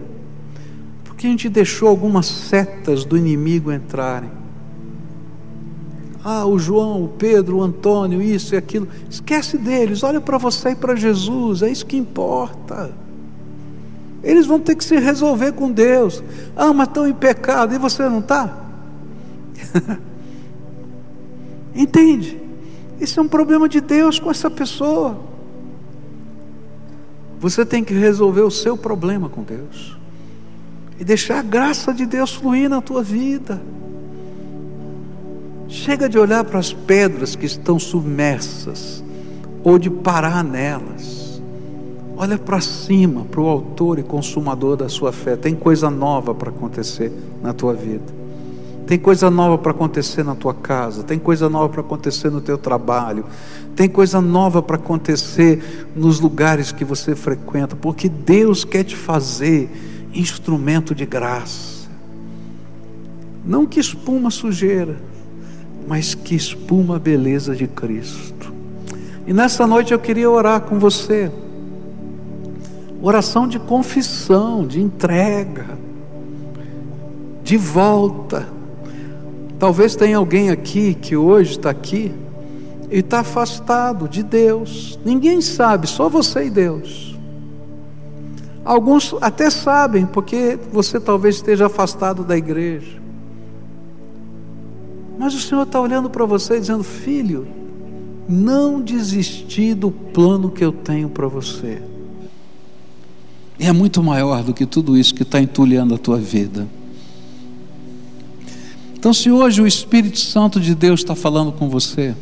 Porque a gente deixou algumas setas do inimigo entrarem. Ah, o João, o Pedro, o Antônio, isso e aquilo. Esquece deles, olha para você e para Jesus, é isso que importa. Eles vão ter que se resolver com Deus. Ah, mas estão em pecado e você não está? Entende? Isso é um problema de Deus com essa pessoa. Você tem que resolver o seu problema com Deus e deixar a graça de Deus fluir na tua vida. Chega de olhar para as pedras que estão submersas ou de parar nelas. Olha para cima, para o autor e consumador da sua fé. Tem coisa nova para acontecer na tua vida. Tem coisa nova para acontecer na tua casa, tem coisa nova para acontecer no teu trabalho, tem coisa nova para acontecer nos lugares que você frequenta, porque Deus quer te fazer instrumento de graça. Não que espuma sujeira, mas que espuma a beleza de Cristo. E nessa noite eu queria orar com você. Oração de confissão, de entrega, de volta. Talvez tenha alguém aqui que hoje está aqui e está afastado de Deus. Ninguém sabe, só você e Deus. Alguns até sabem, porque você talvez esteja afastado da igreja. Mas o Senhor está olhando para você dizendo: Filho, não desisti do plano que eu tenho para você. E é muito maior do que tudo isso que está entulhando a tua vida. Então, se hoje o Espírito Santo de Deus está falando com você,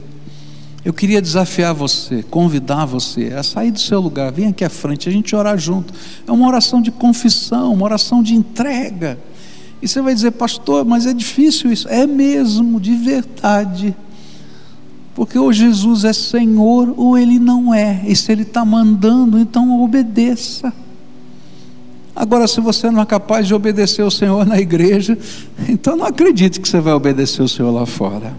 eu queria desafiar você, convidar você a sair do seu lugar, vem aqui à frente, a gente orar junto. É uma oração de confissão, uma oração de entrega. E você vai dizer, pastor, mas é difícil isso. É mesmo, de verdade. Porque ou Jesus é Senhor ou Ele não é. E se Ele está mandando, então obedeça. Agora, se você não é capaz de obedecer o Senhor na igreja, então não acredite que você vai obedecer o Senhor lá fora.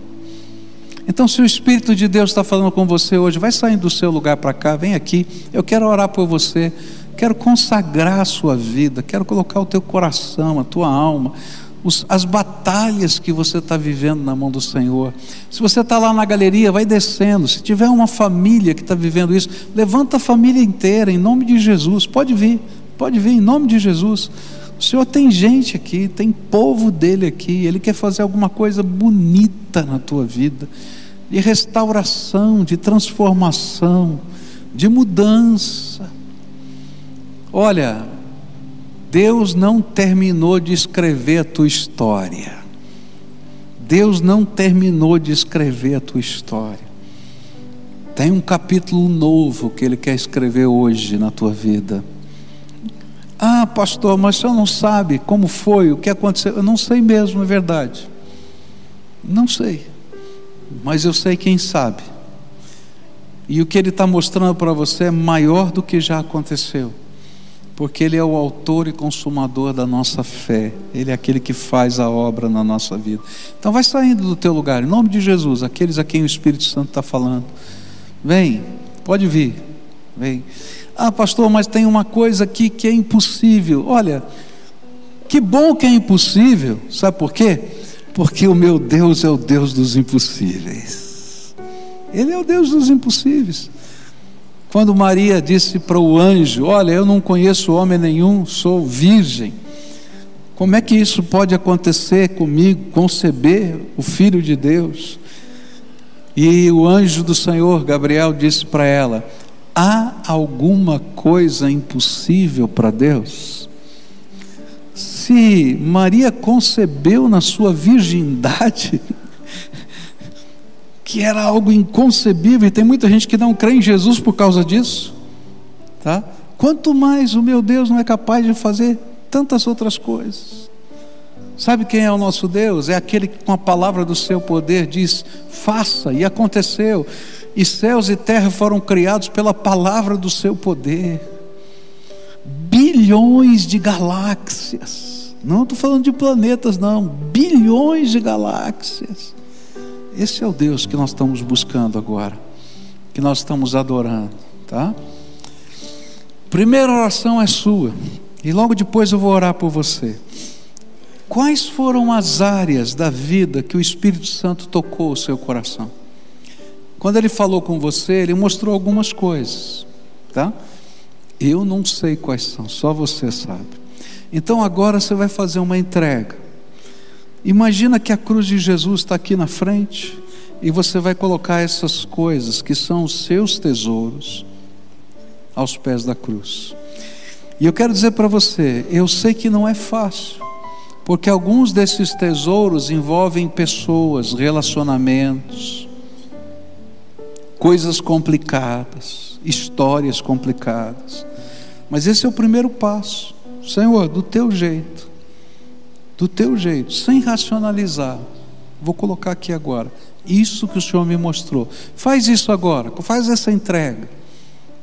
Então, se o Espírito de Deus está falando com você hoje, vai saindo do seu lugar para cá, vem aqui. Eu quero orar por você, quero consagrar a sua vida, quero colocar o teu coração, a tua alma, os, as batalhas que você está vivendo na mão do Senhor. Se você está lá na galeria, vai descendo. Se tiver uma família que está vivendo isso, levanta a família inteira, em nome de Jesus. Pode vir, pode vir, em nome de Jesus. Senhor tem gente aqui, tem povo dele aqui, ele quer fazer alguma coisa bonita na tua vida, de restauração, de transformação, de mudança. Olha, Deus não terminou de escrever a tua história. Deus não terminou de escrever a tua história. Tem um capítulo novo que Ele quer escrever hoje na tua vida. Ah, pastor, mas o senhor não sabe como foi, o que aconteceu. Eu não sei mesmo, é verdade. Não sei. Mas eu sei quem sabe. E o que ele está mostrando para você é maior do que já aconteceu. Porque ele é o autor e consumador da nossa fé. Ele é aquele que faz a obra na nossa vida. Então vai saindo do teu lugar, em nome de Jesus, aqueles a quem o Espírito Santo está falando. Vem, pode vir. Vem. Ah, pastor, mas tem uma coisa aqui que é impossível. Olha, que bom que é impossível. Sabe por quê? Porque o meu Deus é o Deus dos impossíveis. Ele é o Deus dos impossíveis. Quando Maria disse para o anjo: Olha, eu não conheço homem nenhum, sou virgem. Como é que isso pode acontecer comigo, conceber o filho de Deus? E o anjo do Senhor, Gabriel, disse para ela: Há alguma coisa impossível para Deus? Se Maria concebeu na sua virgindade, que era algo inconcebível, e tem muita gente que não crê em Jesus por causa disso, tá? Quanto mais o meu Deus não é capaz de fazer tantas outras coisas. Sabe quem é o nosso Deus? É aquele que com a palavra do seu poder diz: faça, e aconteceu e céus e terra foram criados pela palavra do seu poder. Bilhões de galáxias. Não estou falando de planetas, não. Bilhões de galáxias. Esse é o Deus que nós estamos buscando agora, que nós estamos adorando, tá? Primeira oração é sua, e logo depois eu vou orar por você. Quais foram as áreas da vida que o Espírito Santo tocou o seu coração? Quando ele falou com você, ele mostrou algumas coisas, tá? Eu não sei quais são, só você sabe. Então agora você vai fazer uma entrega. Imagina que a cruz de Jesus está aqui na frente e você vai colocar essas coisas que são os seus tesouros aos pés da cruz. E eu quero dizer para você, eu sei que não é fácil, porque alguns desses tesouros envolvem pessoas, relacionamentos, coisas complicadas, histórias complicadas. Mas esse é o primeiro passo. Senhor, do teu jeito, do teu jeito, sem racionalizar. Vou colocar aqui agora. Isso que o Senhor me mostrou. Faz isso agora, faz essa entrega.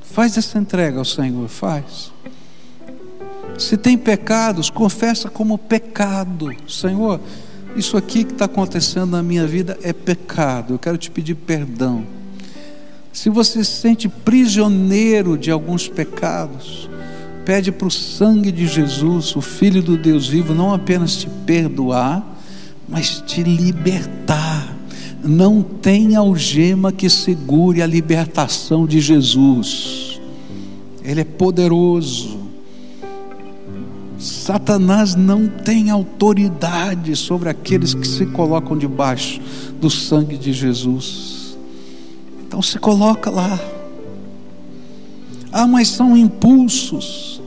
Faz essa entrega ao Senhor, faz. Se tem pecados, confessa como pecado. Senhor, isso aqui que está acontecendo na minha vida é pecado, eu quero te pedir perdão. Se você se sente prisioneiro de alguns pecados, pede para o sangue de Jesus, o Filho do Deus vivo, não apenas te perdoar, mas te libertar. Não tem algema que segure a libertação de Jesus. Ele é poderoso. Satanás não tem autoridade sobre aqueles que se colocam debaixo do sangue de Jesus. Então se coloca lá. Ah, mas são impulsos.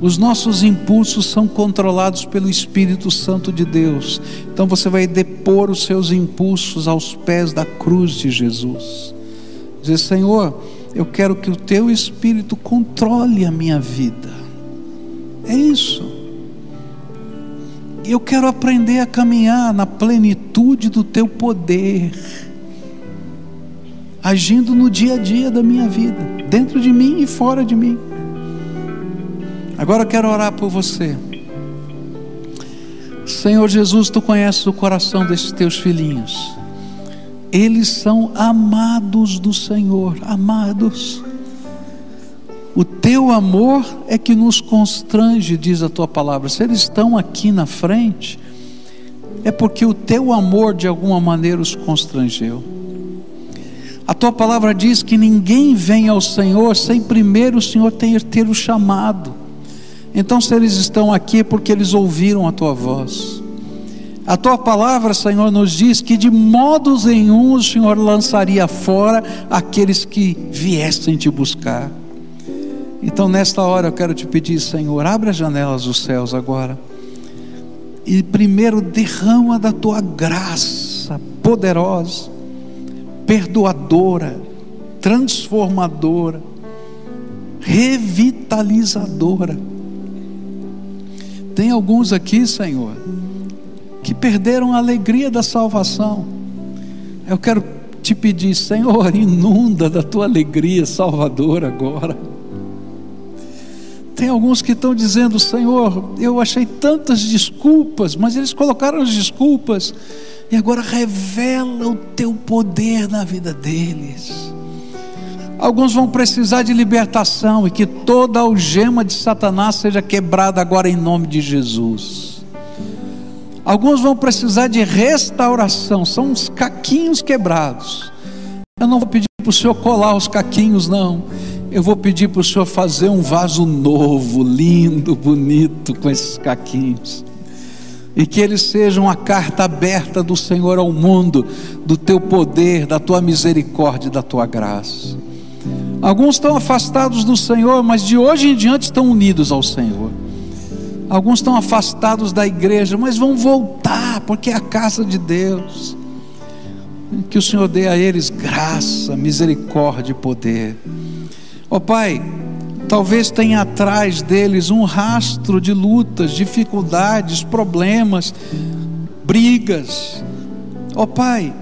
Os nossos impulsos são controlados pelo Espírito Santo de Deus. Então você vai depor os seus impulsos aos pés da cruz de Jesus. Dizer, Senhor, eu quero que o teu Espírito controle a minha vida. É isso. Eu quero aprender a caminhar na plenitude do teu poder, agindo no dia a dia da minha vida, dentro de mim e fora de mim. Agora eu quero orar por você. Senhor Jesus, tu conheces o coração desses teus filhinhos. Eles são amados do Senhor, amados. O teu amor é que nos constrange, diz a tua palavra. Se eles estão aqui na frente, é porque o teu amor de alguma maneira os constrangeu. A tua palavra diz que ninguém vem ao Senhor sem primeiro o Senhor ter, ter o chamado. Então, se eles estão aqui é porque eles ouviram a tua voz. A tua palavra, Senhor, nos diz que de modos nenhum o Senhor lançaria fora aqueles que viessem te buscar. Então, nesta hora, eu quero te pedir, Senhor, abre as janelas dos céus agora. E primeiro derrama da tua graça poderosa, perdoadora, transformadora, revitalizadora. Tem alguns aqui, Senhor, que perderam a alegria da salvação. Eu quero te pedir, Senhor, inunda da tua alegria salvadora agora. Tem alguns que estão dizendo, Senhor, eu achei tantas desculpas, mas eles colocaram as desculpas e agora revela o teu poder na vida deles. Alguns vão precisar de libertação e que toda algema de Satanás seja quebrada agora em nome de Jesus. Alguns vão precisar de restauração, são uns caquinhos quebrados. Eu não vou pedir para o Senhor colar os caquinhos, não. Eu vou pedir para o Senhor fazer um vaso novo, lindo, bonito, com esses caquinhos. E que eles sejam a carta aberta do Senhor ao mundo, do teu poder, da tua misericórdia da tua graça. Alguns estão afastados do Senhor, mas de hoje em diante estão unidos ao Senhor. Alguns estão afastados da igreja, mas vão voltar, porque é a casa de Deus. Que o Senhor dê a eles graça, misericórdia e poder. Ó oh, Pai, talvez tenha atrás deles um rastro de lutas, dificuldades, problemas, brigas. Ó oh, Pai,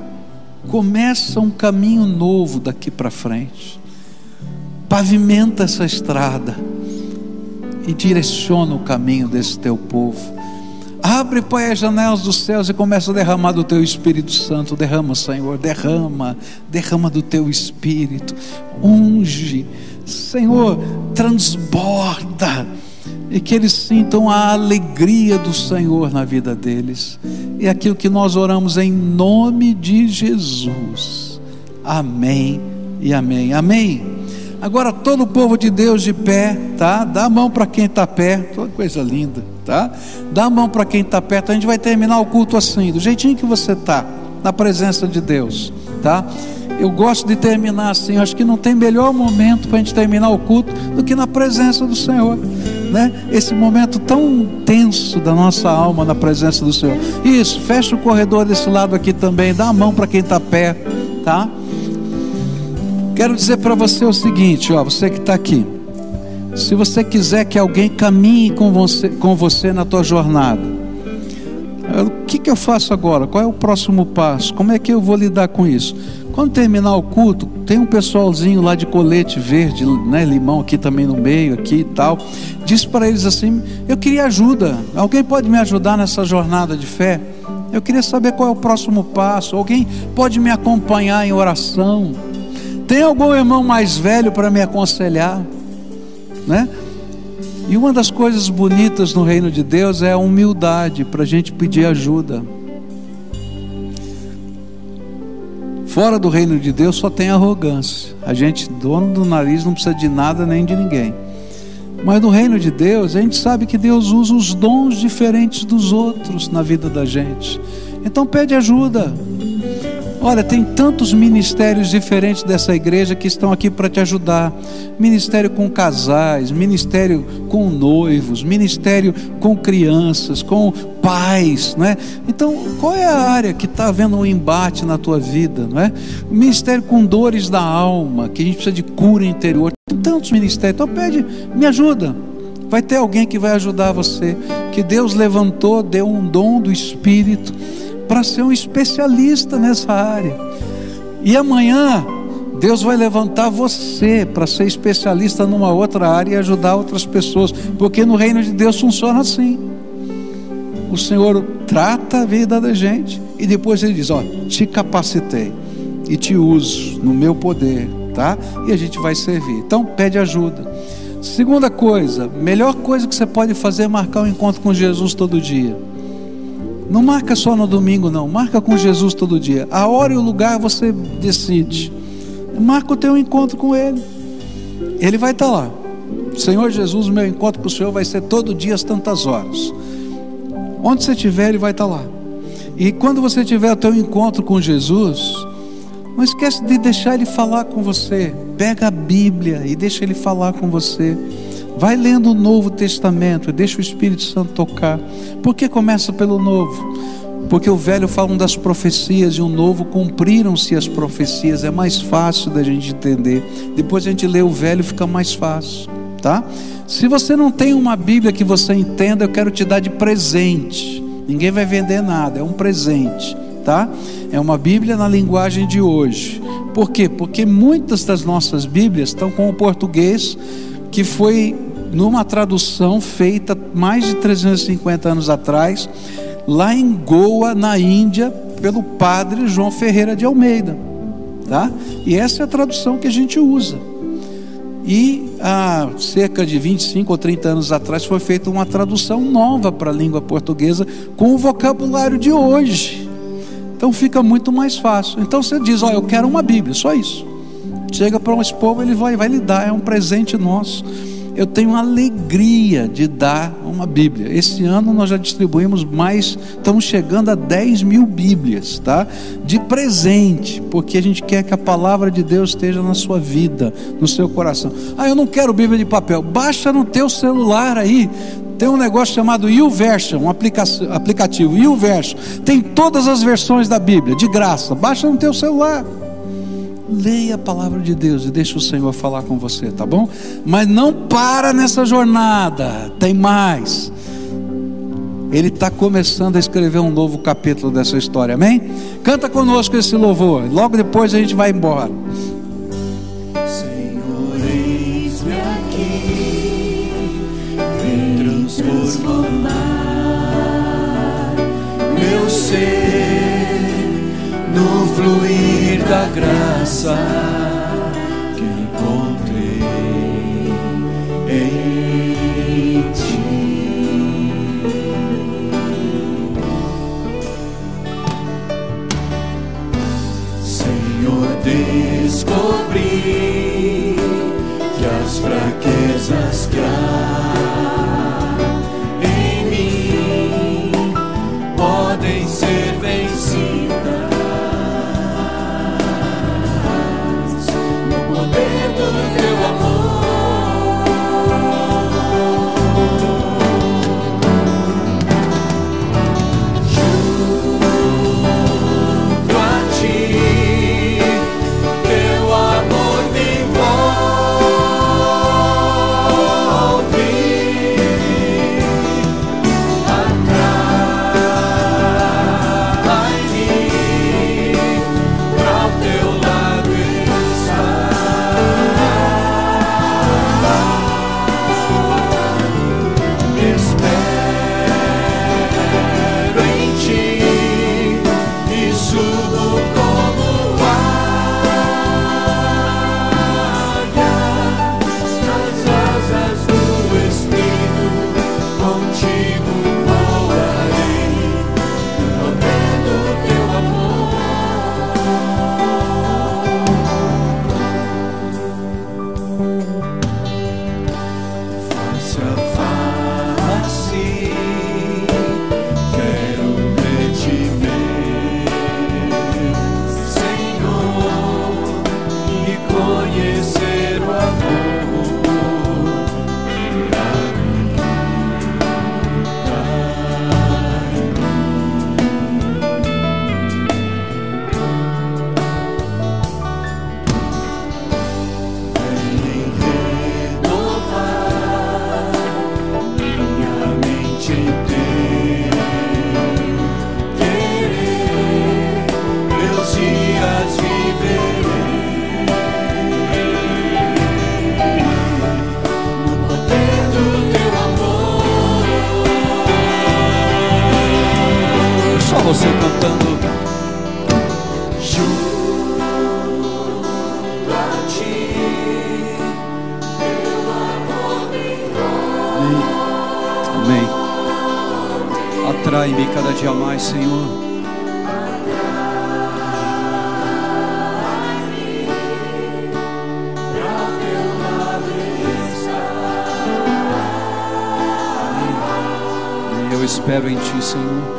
começa um caminho novo daqui para frente. Pavimenta essa estrada e direciona o caminho desse teu povo. Abre, Pai, as janelas dos céus e começa a derramar do teu Espírito Santo. Derrama, Senhor, derrama, derrama do teu Espírito. Unge, Senhor, transborda e que eles sintam a alegria do Senhor na vida deles. É aquilo que nós oramos em nome de Jesus. Amém e amém. Amém. Agora todo o povo de Deus de pé, tá? Dá a mão para quem está perto, coisa linda, tá? Dá a mão para quem está perto. A gente vai terminar o culto assim, do jeitinho que você está, na presença de Deus, tá? Eu gosto de terminar assim. Eu acho que não tem melhor momento para a gente terminar o culto do que na presença do Senhor, né? Esse momento tão tenso da nossa alma na presença do Senhor. Isso. Fecha o corredor desse lado aqui também. Dá a mão para quem está perto, tá? Quero dizer para você o seguinte, ó, você que está aqui. Se você quiser que alguém caminhe com você, com você na tua jornada, o que, que eu faço agora? Qual é o próximo passo? Como é que eu vou lidar com isso? Quando terminar o culto, tem um pessoalzinho lá de colete verde, né, limão aqui também no meio, aqui e tal. Diz para eles assim: Eu queria ajuda. Alguém pode me ajudar nessa jornada de fé? Eu queria saber qual é o próximo passo. Alguém pode me acompanhar em oração? Tem algum irmão mais velho para me aconselhar? Né? E uma das coisas bonitas no reino de Deus é a humildade para a gente pedir ajuda. Fora do reino de Deus só tem arrogância. A gente, dono do nariz, não precisa de nada nem de ninguém. Mas no reino de Deus, a gente sabe que Deus usa os dons diferentes dos outros na vida da gente. Então pede ajuda. Olha, tem tantos ministérios diferentes dessa igreja que estão aqui para te ajudar. Ministério com casais, ministério com noivos, ministério com crianças, com pais, não é? Então, qual é a área que está havendo um embate na tua vida, não é? Ministério com dores da alma, que a gente precisa de cura interior. Tem tantos ministérios. Então pede, me ajuda. Vai ter alguém que vai ajudar você, que Deus levantou, deu um dom do Espírito para ser um especialista nessa área. E amanhã Deus vai levantar você para ser especialista numa outra área e ajudar outras pessoas, porque no reino de Deus funciona assim. O Senhor trata a vida da gente e depois ele diz: Ó, te capacitei e te uso no meu poder, tá? E a gente vai servir. Então pede ajuda. Segunda coisa, melhor coisa que você pode fazer é marcar um encontro com Jesus todo dia. Não marca só no domingo, não. Marca com Jesus todo dia. A hora e o lugar você decide. Marca o teu encontro com Ele. Ele vai estar lá. Senhor Jesus, meu encontro com o Senhor vai ser todo dia às tantas horas. Onde você estiver, Ele vai estar lá. E quando você tiver o teu encontro com Jesus, não esquece de deixar Ele falar com você. Pega a Bíblia e deixa Ele falar com você. Vai lendo o Novo Testamento, deixa o Espírito Santo tocar. Por que começa pelo Novo? Porque o velho fala das profecias e o novo cumpriram-se as profecias. É mais fácil da gente entender. Depois a gente lê o velho, fica mais fácil, tá? Se você não tem uma Bíblia que você entenda, eu quero te dar de presente. Ninguém vai vender nada, é um presente, tá? É uma Bíblia na linguagem de hoje. Por quê? Porque muitas das nossas Bíblias estão com o português que foi numa tradução feita mais de 350 anos atrás, lá em Goa, na Índia, pelo padre João Ferreira de Almeida. Tá? E essa é a tradução que a gente usa. E há cerca de 25 ou 30 anos atrás foi feita uma tradução nova para a língua portuguesa com o vocabulário de hoje. Então fica muito mais fácil. Então você diz: Ó, eu quero uma Bíblia, só isso. Chega para um povo, ele vai, vai lhe dar, é um presente nosso eu tenho alegria de dar uma Bíblia. Esse ano nós já distribuímos mais, estamos chegando a 10 mil Bíblias, tá? De presente, porque a gente quer que a palavra de Deus esteja na sua vida, no seu coração. Ah, eu não quero Bíblia de papel. Baixa no teu celular aí. Tem um negócio chamado YouVersion, um aplicativo, YouVersion. Tem todas as versões da Bíblia, de graça. Baixa no teu celular. Leia a palavra de Deus e deixa o Senhor falar com você, tá bom? Mas não para nessa jornada, tem mais. Ele está começando a escrever um novo capítulo dessa história, amém? Canta conosco esse louvor, logo depois a gente vai embora. Senhor, eis-me aqui, vem transformar meu ser no fluir da graça que encontrei em ti. Senhor, descobri que as fraquezas que há Mais, Senhor. Espero em Ti, Senhor.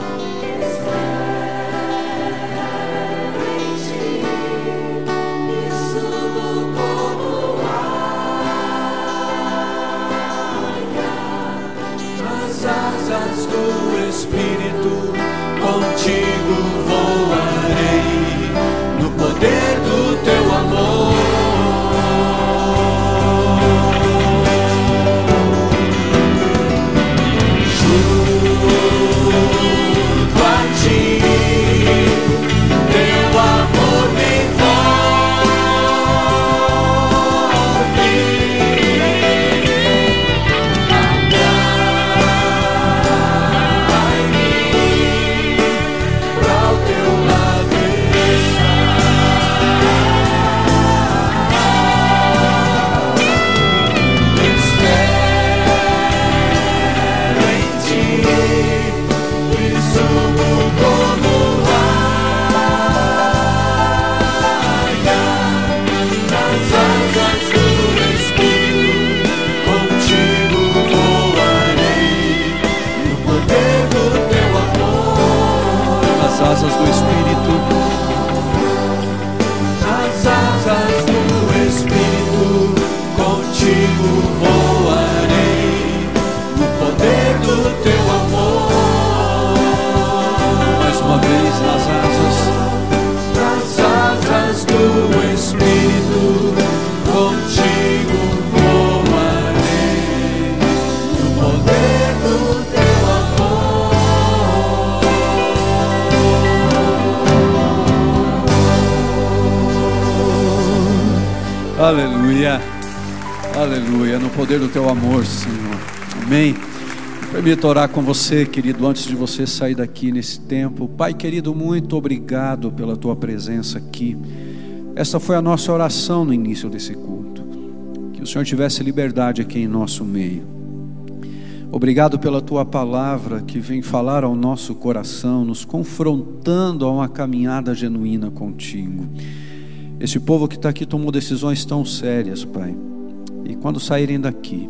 Permita orar com você, querido, antes de você sair daqui nesse tempo. Pai querido, muito obrigado pela tua presença aqui. Essa foi a nossa oração no início desse culto. Que o Senhor tivesse liberdade aqui em nosso meio. Obrigado pela tua palavra que vem falar ao nosso coração, nos confrontando a uma caminhada genuína contigo. Esse povo que está aqui tomou decisões tão sérias, Pai. E quando saírem daqui,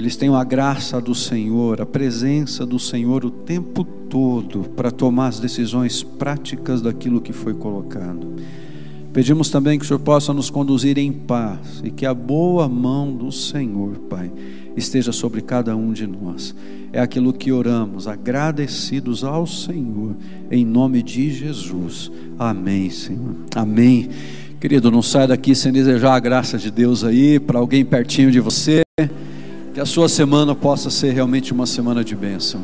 eles tenham a graça do Senhor, a presença do Senhor o tempo todo para tomar as decisões práticas daquilo que foi colocado. Pedimos também que o Senhor possa nos conduzir em paz e que a boa mão do Senhor, Pai, esteja sobre cada um de nós. É aquilo que oramos, agradecidos ao Senhor, em nome de Jesus. Amém, Senhor. Amém. Querido, não sai daqui sem desejar a graça de Deus aí para alguém pertinho de você. Que a sua semana possa ser realmente uma semana de bênção.